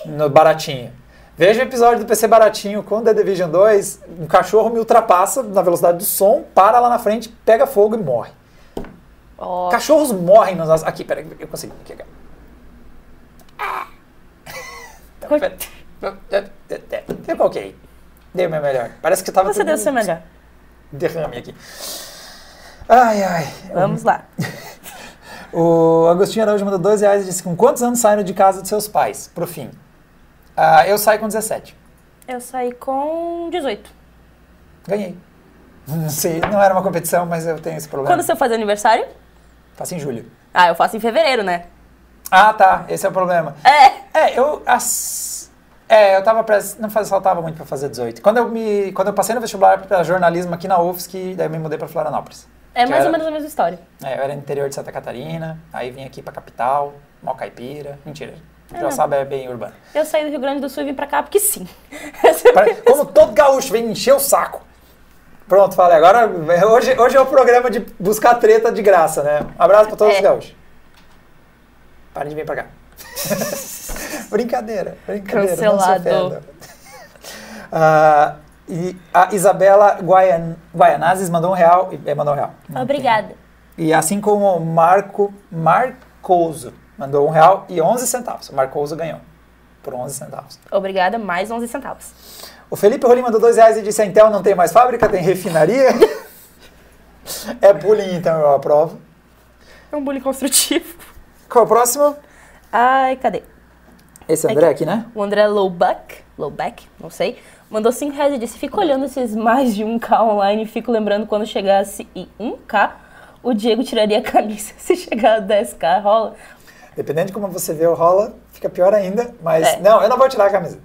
No baratinho. Veja o episódio do PC Baratinho com The Division 2. Um cachorro me ultrapassa na velocidade do som, para lá na frente, pega fogo e morre. Ó, Cachorros morrem nos. Aqui, peraí, eu consigo. Aqui, aqui. co- Eu coloquei. Dei o meu melhor. Parece que eu tava. Você deu o seu melhor. Derrame aqui. Ai, ai. Vamos lá. O Agostinho Araújo mandou dois reais e disse: Com quantos anos saíram de casa de seus pais? Pro fim. Ah, eu saí com 17. Eu saí com 18. Ganhei. Não sei, não era uma competição, mas eu tenho esse problema. Quando você faz aniversário? Faço em julho. Ah, eu faço em fevereiro, né? Ah, tá. Esse é o problema. É. É, eu. As... É, eu tava. Pres... Não faz- faltava muito pra fazer 18. Quando eu, me... Quando eu passei no vestibular pra jornalismo aqui na UFSC, daí eu me mudei pra Florianópolis. É mais era- ou menos a mesma história. É, eu era interior de Santa Catarina, aí vim aqui pra capital, mal caipira. Mentira. É, Joaçaba é bem urbano. Eu saí do Rio Grande do Sul e vim pra cá porque sim. Pare- Como todo gaúcho vem encher o saco. Pronto, falei. Agora, hoje, hoje é o programa de buscar treta de graça, né? Um abraço pra todos É. os gaúchos. Parem de vir pra cá. brincadeira, brincadeira. Cancelado. Não se ofenda. Ah, e a Isabela Guaian, Guaianazes mandou um real. e- eh, Mandou um real. Obrigada. E assim como o Marco Marcoso mandou um real e 11 centavos. O Marcoso ganhou por 11 centavos. Obrigada, mais 11 centavos. O Felipe Rolim mandou dois reais e disse: Intel não tem mais fábrica, tem refinaria. é bullying, então eu aprovo. É um bullying construtivo. Qual é o próximo? Ai, cadê? Esse André aqui, né? O André Lowback, Lowback, não sei, mandou 5 reais e disse: Fico olhando esses mais de 1K online e fico lembrando quando chegasse em 1K, o Diego tiraria a camisa. Se chegar a 10K, rola. Dependendo de como você vê o rola, fica pior ainda. Mas É. não, eu não vou tirar a camisa.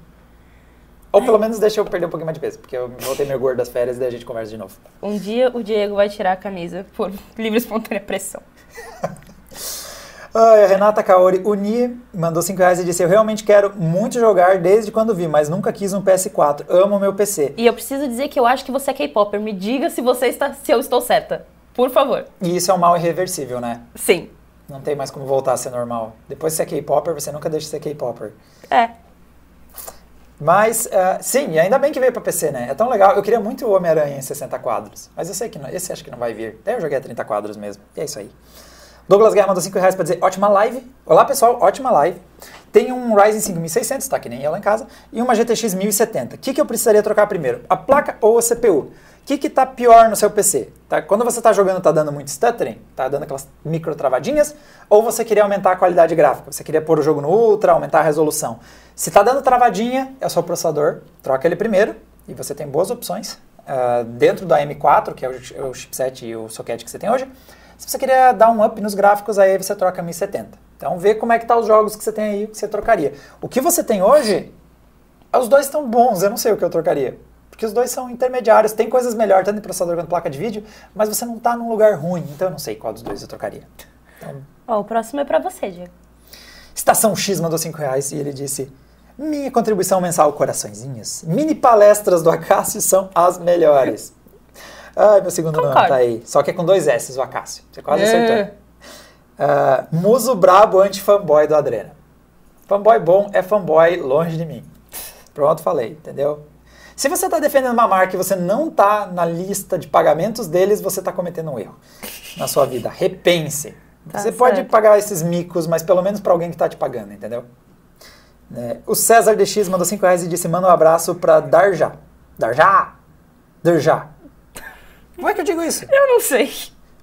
Ou pelo menos deixa eu perder um pouquinho mais de peso, porque eu voltei meio gordo das férias e daí a gente conversa de novo. Um dia o Diego vai tirar a camisa por livre e espontânea pressão. Ai, a Renata Kaori Uni mandou 5 reais e disse: Eu realmente quero muito jogar desde quando vi, mas nunca quis um PS4. Amo meu PC. E eu preciso dizer que eu acho que você é K-Popper. Me diga se você está, se eu estou certa. Por favor. E isso é um mal irreversível, né? Sim. Não tem mais como voltar a ser normal. Depois de ser K-Popper, você nunca deixa de ser K-Popper. É. Mas, ah, sim, ainda bem que veio pra PC, né? É tão legal. Eu queria muito o Homem-Aranha em 60 quadros. Mas eu sei que não, esse acho que não vai vir. Daí eu joguei a 30 quadros mesmo. E é isso aí. Douglas Guerra mandou 5 reais pra dizer ótima live. Olá, pessoal, ótima live. Tem um Ryzen 5600, tá que nem eu lá em casa, e uma GTX 1070. O que, que eu precisaria trocar primeiro? A placa ou a CPU? O que que tá pior no seu PC? Tá? Quando você tá jogando, tá dando muito stuttering? Tá dando aquelas micro travadinhas? Ou você queria aumentar a qualidade gráfica? Você queria pôr o jogo no Ultra, aumentar a resolução? Se tá dando travadinha, é o seu processador. Troca ele primeiro, e você tem boas opções. ah, dentro da M4, que é o, o chipset e o socket que você tem hoje. Se você queria dar um up nos gráficos, aí você troca a 1070. Então vê como é que tá os jogos que você tem aí que você trocaria. O que você tem hoje, os dois estão bons, eu não sei o que eu trocaria. Porque os dois são intermediários, tem coisas melhores, tanto em processador quanto em placa de vídeo, mas você não tá num lugar ruim, então eu não sei qual dos dois eu trocaria. Então, o próximo é pra você, Diego. Estação X mandou 5 reais e ele disse: Minha contribuição mensal, coraçõezinhos. Mini palestras do Acácio são as melhores. Ai, meu segundo nome Concordo. tá aí. Só que é com dois S, o Acácio. Você quase É. acertou. Ah, muso brabo anti-fanboy do Adrena. Fanboy bom é fanboy longe de mim. Pronto, falei, entendeu? Se você está defendendo uma marca e você não está na lista de pagamentos deles, você está cometendo um erro na sua vida. Repense. Tá você pode certo. pagar esses micos, mas pelo menos para alguém que está te pagando, entendeu? Né? O César DX mandou 5 reais e disse: manda um abraço para Darjá. Darjá! Darjá. Como é que eu digo isso? Eu não sei.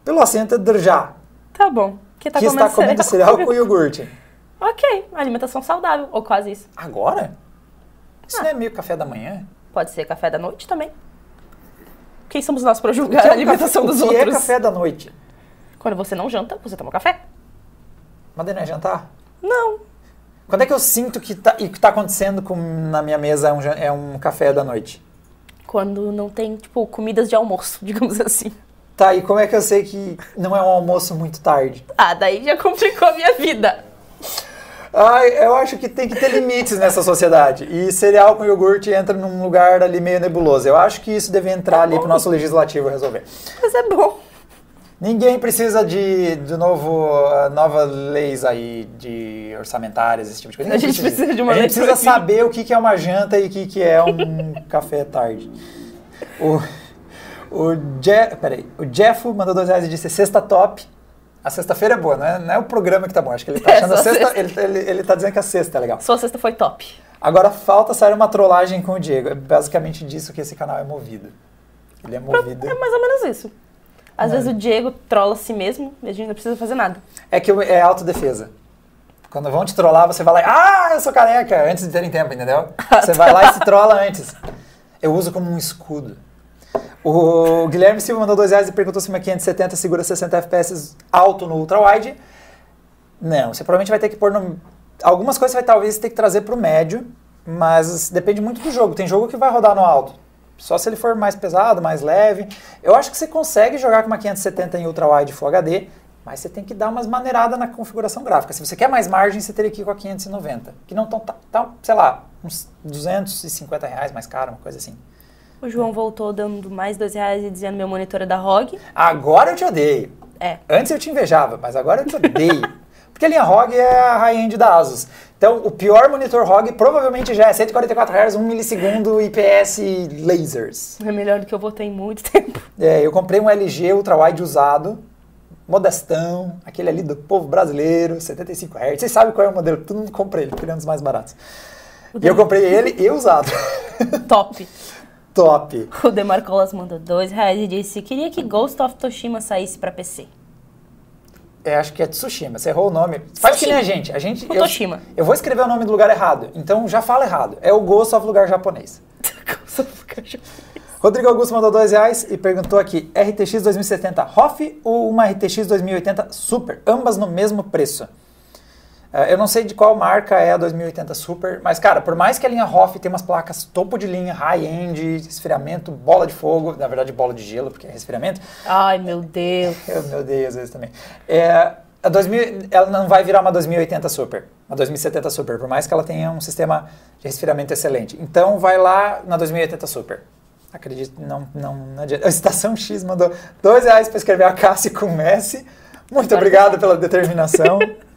Pelo acento é Darjá, Tá bom. Que tá que está comendo cereal com iogurte. Ok, alimentação saudável, ou quase isso. Agora? Isso Ah. não é meio café da manhã? Pode ser café da noite também. Quem somos nós para julgar é a alimentação café- dos o que outros? é café da noite? Quando você não janta, você toma café? Mas daí não é jantar? Não. Quando é que eu sinto que tá, o que está acontecendo com, na minha mesa é um, é um café da noite? Quando não tem, tipo, comidas de almoço, digamos assim. Tá, e como é que eu sei que não é um almoço muito tarde? Ah, daí já complicou a minha vida. Ai, eu acho que tem que ter limites nessa sociedade. E cereal com iogurte entra num lugar ali meio nebuloso. Eu acho que isso deve entrar ali pro nosso legislativo resolver. Mas é bom. Ninguém precisa de, de novo, novas leis aí de orçamentárias, esse tipo de coisa. A Ninguém gente precisa de uma A lei gente precisa saber o que, que é uma janta e o que, que é um café tarde. O, o, Je, peraí, o Jeff mandou dois reais e disse sexta top. A sexta-feira é boa, não é, não é o programa que tá bom. Acho que ele tá É, achando a só sexta. sexta. Ele, ele, ele tá dizendo que a sexta é legal. Sua sexta foi top. Agora falta sair uma trollagem com o Diego. É basicamente disso que esse canal é movido. Ele é movido. É mais ou menos isso. Às É. vezes o Diego trola a si mesmo e a gente não precisa fazer nada. É que é autodefesa. Quando vão te trollar, você vai lá e, ah, eu sou careca, antes de terem tempo, entendeu? Você vai lá e se trola antes. Eu uso como um escudo. O Guilherme Silva mandou dois reais e perguntou se uma 570 segura 60 FPS alto no ultra-wide. Não, você provavelmente vai ter que pôr no... Algumas coisas você vai talvez ter que trazer para o médio, mas depende muito do jogo. Tem jogo que vai rodar no alto. Só se ele for mais pesado, mais leve. Eu acho que você consegue jogar com uma 570 em ultra-wide Full HD, mas você tem que dar umas maneiradas na configuração gráfica. Se você quer mais margem, você teria que ir com a 590, que não tão, sei lá, uns 250 reais mais caro, uma coisa assim. O João voltou dando mais dois reais e dizendo meu monitor é da ROG. Agora eu te odeio. É. Antes eu te invejava, mas agora eu te odeio. Porque a linha ROG é a high-end da Asus. Então, o pior monitor ROG provavelmente já é 144 Hz, 1 milissegundo IPS lasers. É melhor do que eu votei em muito tempo. É, eu comprei um LG ultrawide usado, modestão, aquele ali do povo brasileiro, 75 Hz. Vocês sabem qual é o modelo, todo mundo compra ele, porque ele é um dos mais baratos. E eu comprei ele e usado. Top. Top. O Demarcolas mandou dois reais e disse: Queria que Ghost of Tsushima saísse pra PC. É, acho que é Tsushima, você errou o nome. Faz que nem a gente. A gente eu, Futoshima. eu vou escrever o nome do lugar errado, então já fala errado. É o Ghost of lugar japonês. Rodrigo Augusto mandou dois reais e perguntou aqui: RTX 2070 ROF ou uma RTX 2080 Super? Ambas no mesmo preço. Eh, eu não sei de qual marca é a 2080 Super, mas cara, por mais que a linha ROF tenha umas placas topo de linha, high-end, resfriamento, bola de fogo, na verdade bola de gelo, porque é resfriamento, Ai, meu Deus. eu me odeio às vezes também. É, a 2000, ela não vai virar uma 2080 Super, uma 2070 Super, por mais que ela tenha um sistema de resfriamento excelente. Então vai lá na 2080 Super. Acredito, não, não, não adianta. A Estação X mandou dois reais para escrever a Cassi com S. Muito obrigado pela determinação.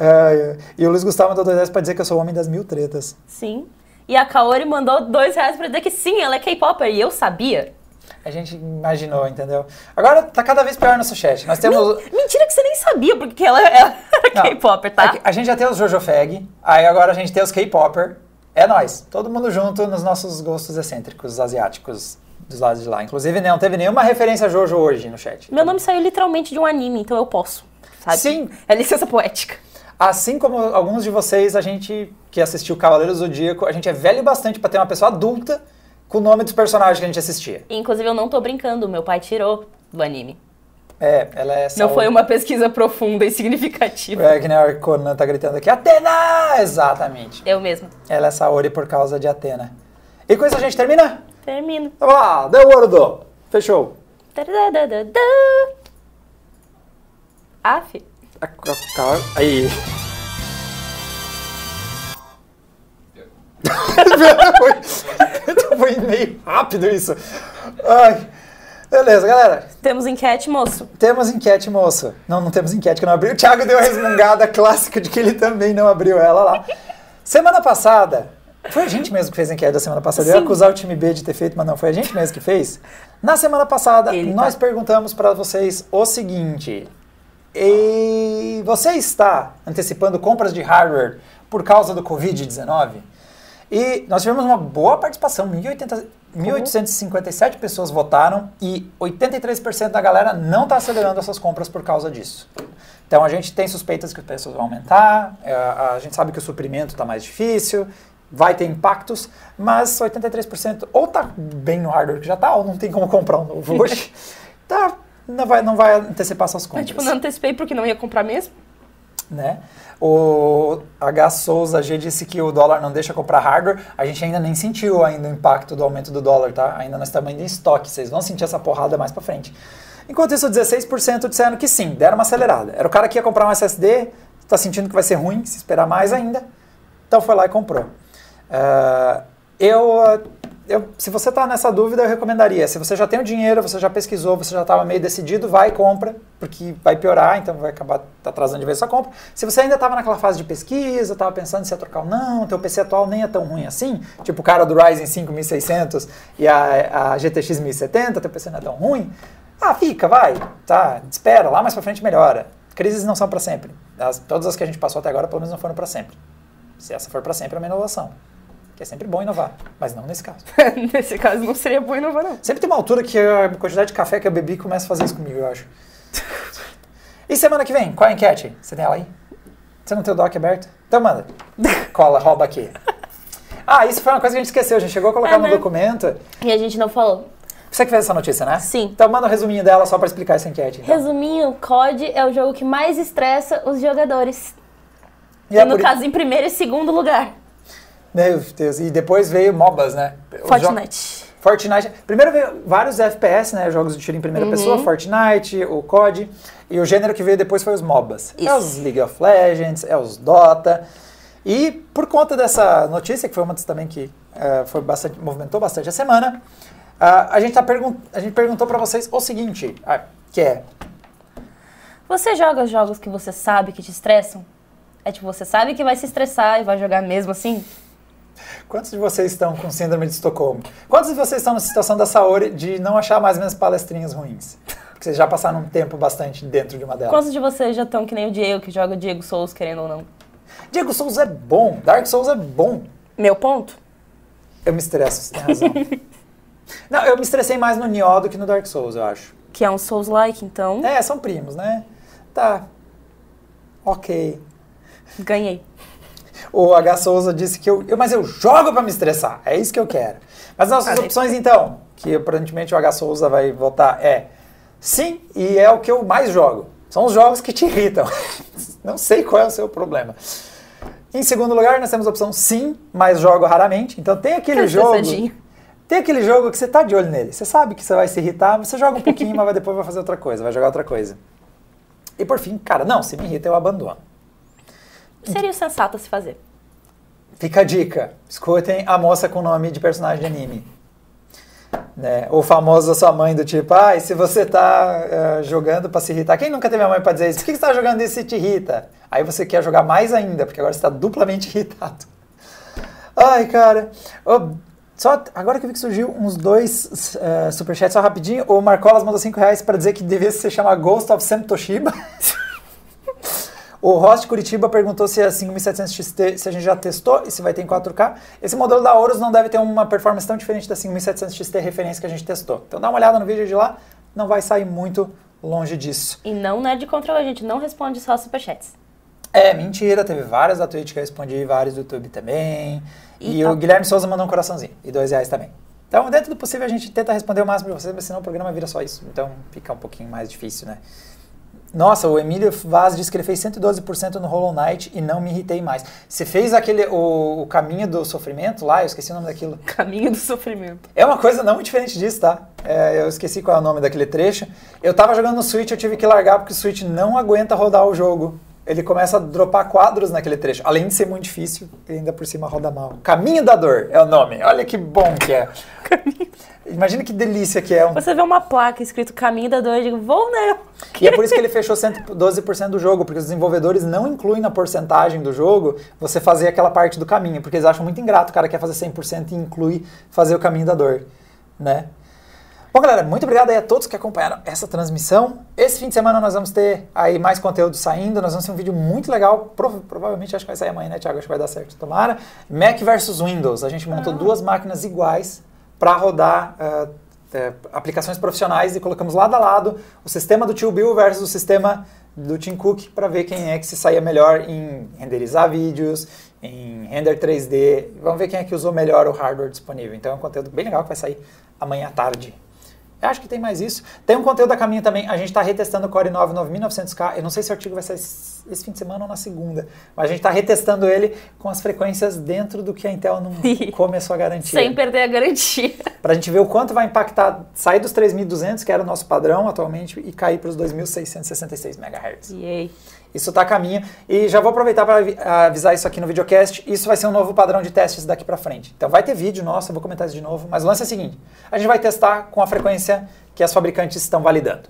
Ah, e o Luiz Gustavo mandou dois reais para dizer que eu sou o homem das mil tretas. Sim. E a Kaori mandou dois reais pra dizer que sim, ela é K-Popper. E eu sabia. A gente imaginou, entendeu? Agora tá cada vez pior nosso chat. Nós temos. Mentira que você nem sabia, porque ela, ela era K-Popper, tá? aqui- A gente já tem os Jojo Fag, aí agora a gente tem os K-Popper. É nós, todo mundo junto nos nossos gostos excêntricos asiáticos dos lados de lá. Inclusive, não teve nenhuma referência a Jojo hoje no chat. Meu nome saiu literalmente de um anime, então eu posso. Sabe? Sim. É licença poética. Assim como alguns de vocês, a gente que assistiu Cavaleiro Zodíaco, a gente é velho bastante pra ter uma pessoa adulta com o nome dos personagens que a gente assistia. Inclusive, eu não tô brincando, meu pai tirou do anime. É, ela é Não foi uma pesquisa profunda e significativa. É que nem a Conan tá gritando aqui, Atena! Exatamente. Eu mesma. Ela é Saori por causa de Atena. E com isso a gente termina? Termino. Então vamos lá, deu o ordo. Fechou. Tadadadadá. Aí. foi, foi meio rápido isso. Ai. Beleza, galera. Temos enquete, moço. Temos enquete, moço. Não, não temos enquete que não abriu. O Thiago deu a resmungada clássica de que ele também não abriu ela lá. Semana passada, foi a gente mesmo que fez a enquete da semana passada. Eu ia Sim. acusar o time B de ter feito, mas não, foi a gente mesmo que fez. Na semana passada, Ele nós tá. perguntamos para vocês o seguinte: e você está antecipando compras de hardware por causa do Covid-19? E nós tivemos uma boa participação, 1.080 1.857 pessoas votaram e 83% da galera não está acelerando essas compras por causa disso. Então a gente tem suspeitas que os preços vão aumentar, é, a gente sabe que o suprimento está mais difícil, vai ter impactos, mas 83% ou está bem no hardware que já está, ou não tem como comprar um novo hoje, tá, não, vai, não vai antecipar suas Eu, compras tipo, não antecipei porque não ia comprar mesmo. né? O H. Souza G disse que o dólar não deixa comprar hardware. A gente ainda nem sentiu ainda o impacto do aumento do dólar, tá? Ainda nós estamos ainda em estoque. Vocês vão sentir essa porrada mais pra frente. Enquanto isso, 16% disseram que sim, deram uma acelerada. Era o cara que ia comprar um SSD, tá sentindo que vai ser ruim, se esperar mais ainda. Então foi lá e comprou. Ah, eu, eu, se você está nessa dúvida, eu recomendaria. Se você já tem o dinheiro, você já pesquisou, você já estava meio decidido, vai e compra, porque vai piorar, então vai acabar atrasando de vez a compra. Se você ainda estava naquela fase de pesquisa, estava pensando se ia trocar ou não, teu PC atual nem é tão ruim assim, tipo o cara do Ryzen 5600 e a, a GTX 1070, teu PC não é tão ruim, ah, fica, vai, tá, espera, lá mais pra frente melhora. Crises não são para sempre. As- todas as que a gente passou até agora, pelo menos, não foram para sempre. Se essa for para sempre, é uma inovação. Que é sempre bom inovar, mas não nesse caso. Nesse caso, não seria bom inovar, não. Sempre tem uma altura que a quantidade de café que eu bebi começa a fazer isso comigo, eu acho. E semana que vem, qual é a enquete? Você tem ela aí? Você não tem o doc aberto? Então manda. Cola, rouba aqui. Ah, isso foi uma coisa que a gente esqueceu. A gente chegou a colocar É, no né? documento. E a gente não falou. Você que fez essa notícia, né? Sim. Então manda um resuminho dela só pra explicar essa enquete. então. Resuminho, COD é o jogo que mais estressa os jogadores. E é no por- caso, em primeiro e segundo lugar. Meu Deus. E depois veio MOBAs, né? Os Fortnite. Fortnite. Primeiro veio vários FPS, né? Jogos de tiro em primeira Uhum. pessoa, Fortnite, o COD. E o gênero que veio depois foi os MOBAs. É Isso. os League of Legends, é os Dota. E por conta dessa notícia, que foi uma das também que uh, foi bastante, movimentou bastante a semana, uh, a, gente tá pergun a gente perguntou para vocês o seguinte, uh, que é... Você joga jogos que você sabe que te estressam? É tipo, você sabe que vai se estressar e vai jogar mesmo assim? Quantos de vocês estão com síndrome de Estocolmo? Quantos de vocês estão na situação da Saori de não achar mais menos palestrinhas ruins? Porque vocês já passaram um tempo bastante dentro de uma delas. Quantos de vocês já estão que nem o Diego, que joga Diego Souls, querendo ou não? Diego Souls é bom, Dark Souls é bom. Meu ponto? Eu me estresso, você tem razão. não, eu me estressei mais no Nioh do que no Dark Souls, eu acho. Que é um Souls-like, então? É, são primos, né? Tá. Ok. Ganhei. O H. Souza disse que eu, eu mas eu jogo para me estressar. É isso que eu quero. Mas nossas ah, opções, então, que aparentemente o H. Souza vai votar, é sim, e é o que eu mais jogo. São os jogos que te irritam. Não sei qual é o seu problema. Em segundo lugar, nós temos a opção sim, mas jogo raramente. Então tem aquele jogo. Tem aquele jogo que você tá de olho nele. Você sabe que você vai se irritar, você joga um pouquinho, mas depois vai fazer outra coisa, vai jogar outra coisa. E por fim, cara, não, se me irrita, eu abandono. Seria sensato se fazer. Fica a dica. Escutem a moça com nome de personagem de anime. Né? O famoso sua mãe do tipo, ah, e se você tá uh, jogando para se irritar, quem nunca teve a mãe para dizer isso? Por que, você tá jogando isso e te irrita? Aí você quer jogar mais ainda, porque agora você está duplamente irritado. Ai, cara. Oh, só agora que eu vi que surgiu uns dois uh, superchats, só rapidinho. O Marcolas mandou 5 reais para dizer que devia se chamar Ghost of Sam Toshiba. O de Curitiba perguntou se a 5700 XT, se a gente já testou e se vai ter em 4K. Esse modelo da Horus não deve ter uma performance tão diferente da 5700 XT referência que a gente testou. Então dá uma olhada no vídeo de lá, não vai sair muito longe disso. E não Nerd Control, a gente não responde só superchats. É, mentira, teve várias da Twitch que eu respondi, vários do YouTube também. E, e tá. o Guilherme Souza mandou um coraçãozinho, e dois reais também. Então, dentro do possível, a gente tenta responder o máximo de vocês, mas senão o programa vira só isso. Então, fica um pouquinho mais difícil, né? Nossa, o Emílio Vaz disse que ele fez 112% no Hollow Knight e não me irritei mais. Você fez aquele o, o, caminho do sofrimento lá? Eu esqueci o nome daquilo. Caminho do sofrimento. É uma coisa não muito diferente disso, tá? É, eu esqueci qual é o nome daquele trecho. Eu tava jogando no Switch, eu tive que largar porque o Switch não aguenta rodar o jogo. Ele começa a dropar quadros naquele trecho. Além de ser muito difícil, ele ainda por cima roda mal. Caminho da Dor é o nome. Olha que bom que é. Imagina que delícia que é. Um... Você vê uma placa escrito Caminho da Dor e digo, vou nela. E é por isso que ele fechou 112% do jogo, porque os desenvolvedores não incluem na porcentagem do jogo você fazer aquela parte do caminho, porque eles acham muito ingrato o cara quer fazer 100% e inclui fazer o Caminho da Dor, né? Bom, galera, muito obrigado aí a todos que acompanharam essa transmissão. Esse fim de semana nós vamos ter aí mais conteúdo saindo. Nós vamos ter um vídeo muito legal. Prov provavelmente acho que vai sair amanhã, né, Thiago? Acho que vai dar certo. Tomara. Mac versus Windows. A gente montou ah. duas máquinas iguais para rodar uh, é, aplicações profissionais e colocamos lado a lado o sistema do Tio Bill versus o sistema do Tim Cook para ver quem é que se saía melhor em renderizar vídeos, em render 3D. Vamos ver quem é que usou melhor o hardware disponível. Então é um conteúdo bem legal que vai sair amanhã à tarde. Eu acho que tem mais isso. Tem um conteúdo a caminho também. A gente está retestando o Core 9 9900K. Eu não sei se o artigo vai sair esse fim de semana ou na segunda. Mas a gente está retestando ele com as frequências dentro do que a Intel não começou a garantir. Sem perder a garantia. Para a gente ver o quanto vai impactar sair dos 3.200, que era o nosso padrão atualmente, e cair para os 2.666 MHz. Yay. Isso está a caminho. E já vou aproveitar para avisar isso aqui no videocast. Isso vai ser um novo padrão de testes daqui para frente. Então vai ter vídeo nosso, eu vou comentar isso de novo. Mas o lance é o seguinte: a gente vai testar com a frequência que as fabricantes estão validando.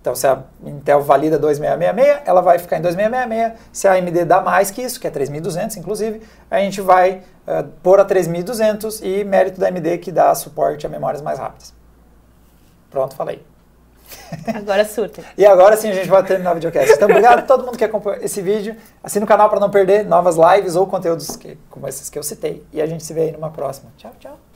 Então, se a Intel valida 2666, ela vai ficar em 2666. Se a AMD dá mais que isso, que é 3200 inclusive, a gente vai uh, pôr a 3200 e mérito da AMD que dá suporte a memórias mais rápidas. Pronto, falei. Agora surta. e agora sim a gente vai terminar o videocast. Então, obrigado a todo mundo que acompanhou esse vídeo. Assine o canal para não perder novas lives ou conteúdos que, como esses que eu citei. E a gente se vê aí numa próxima. Tchau, tchau.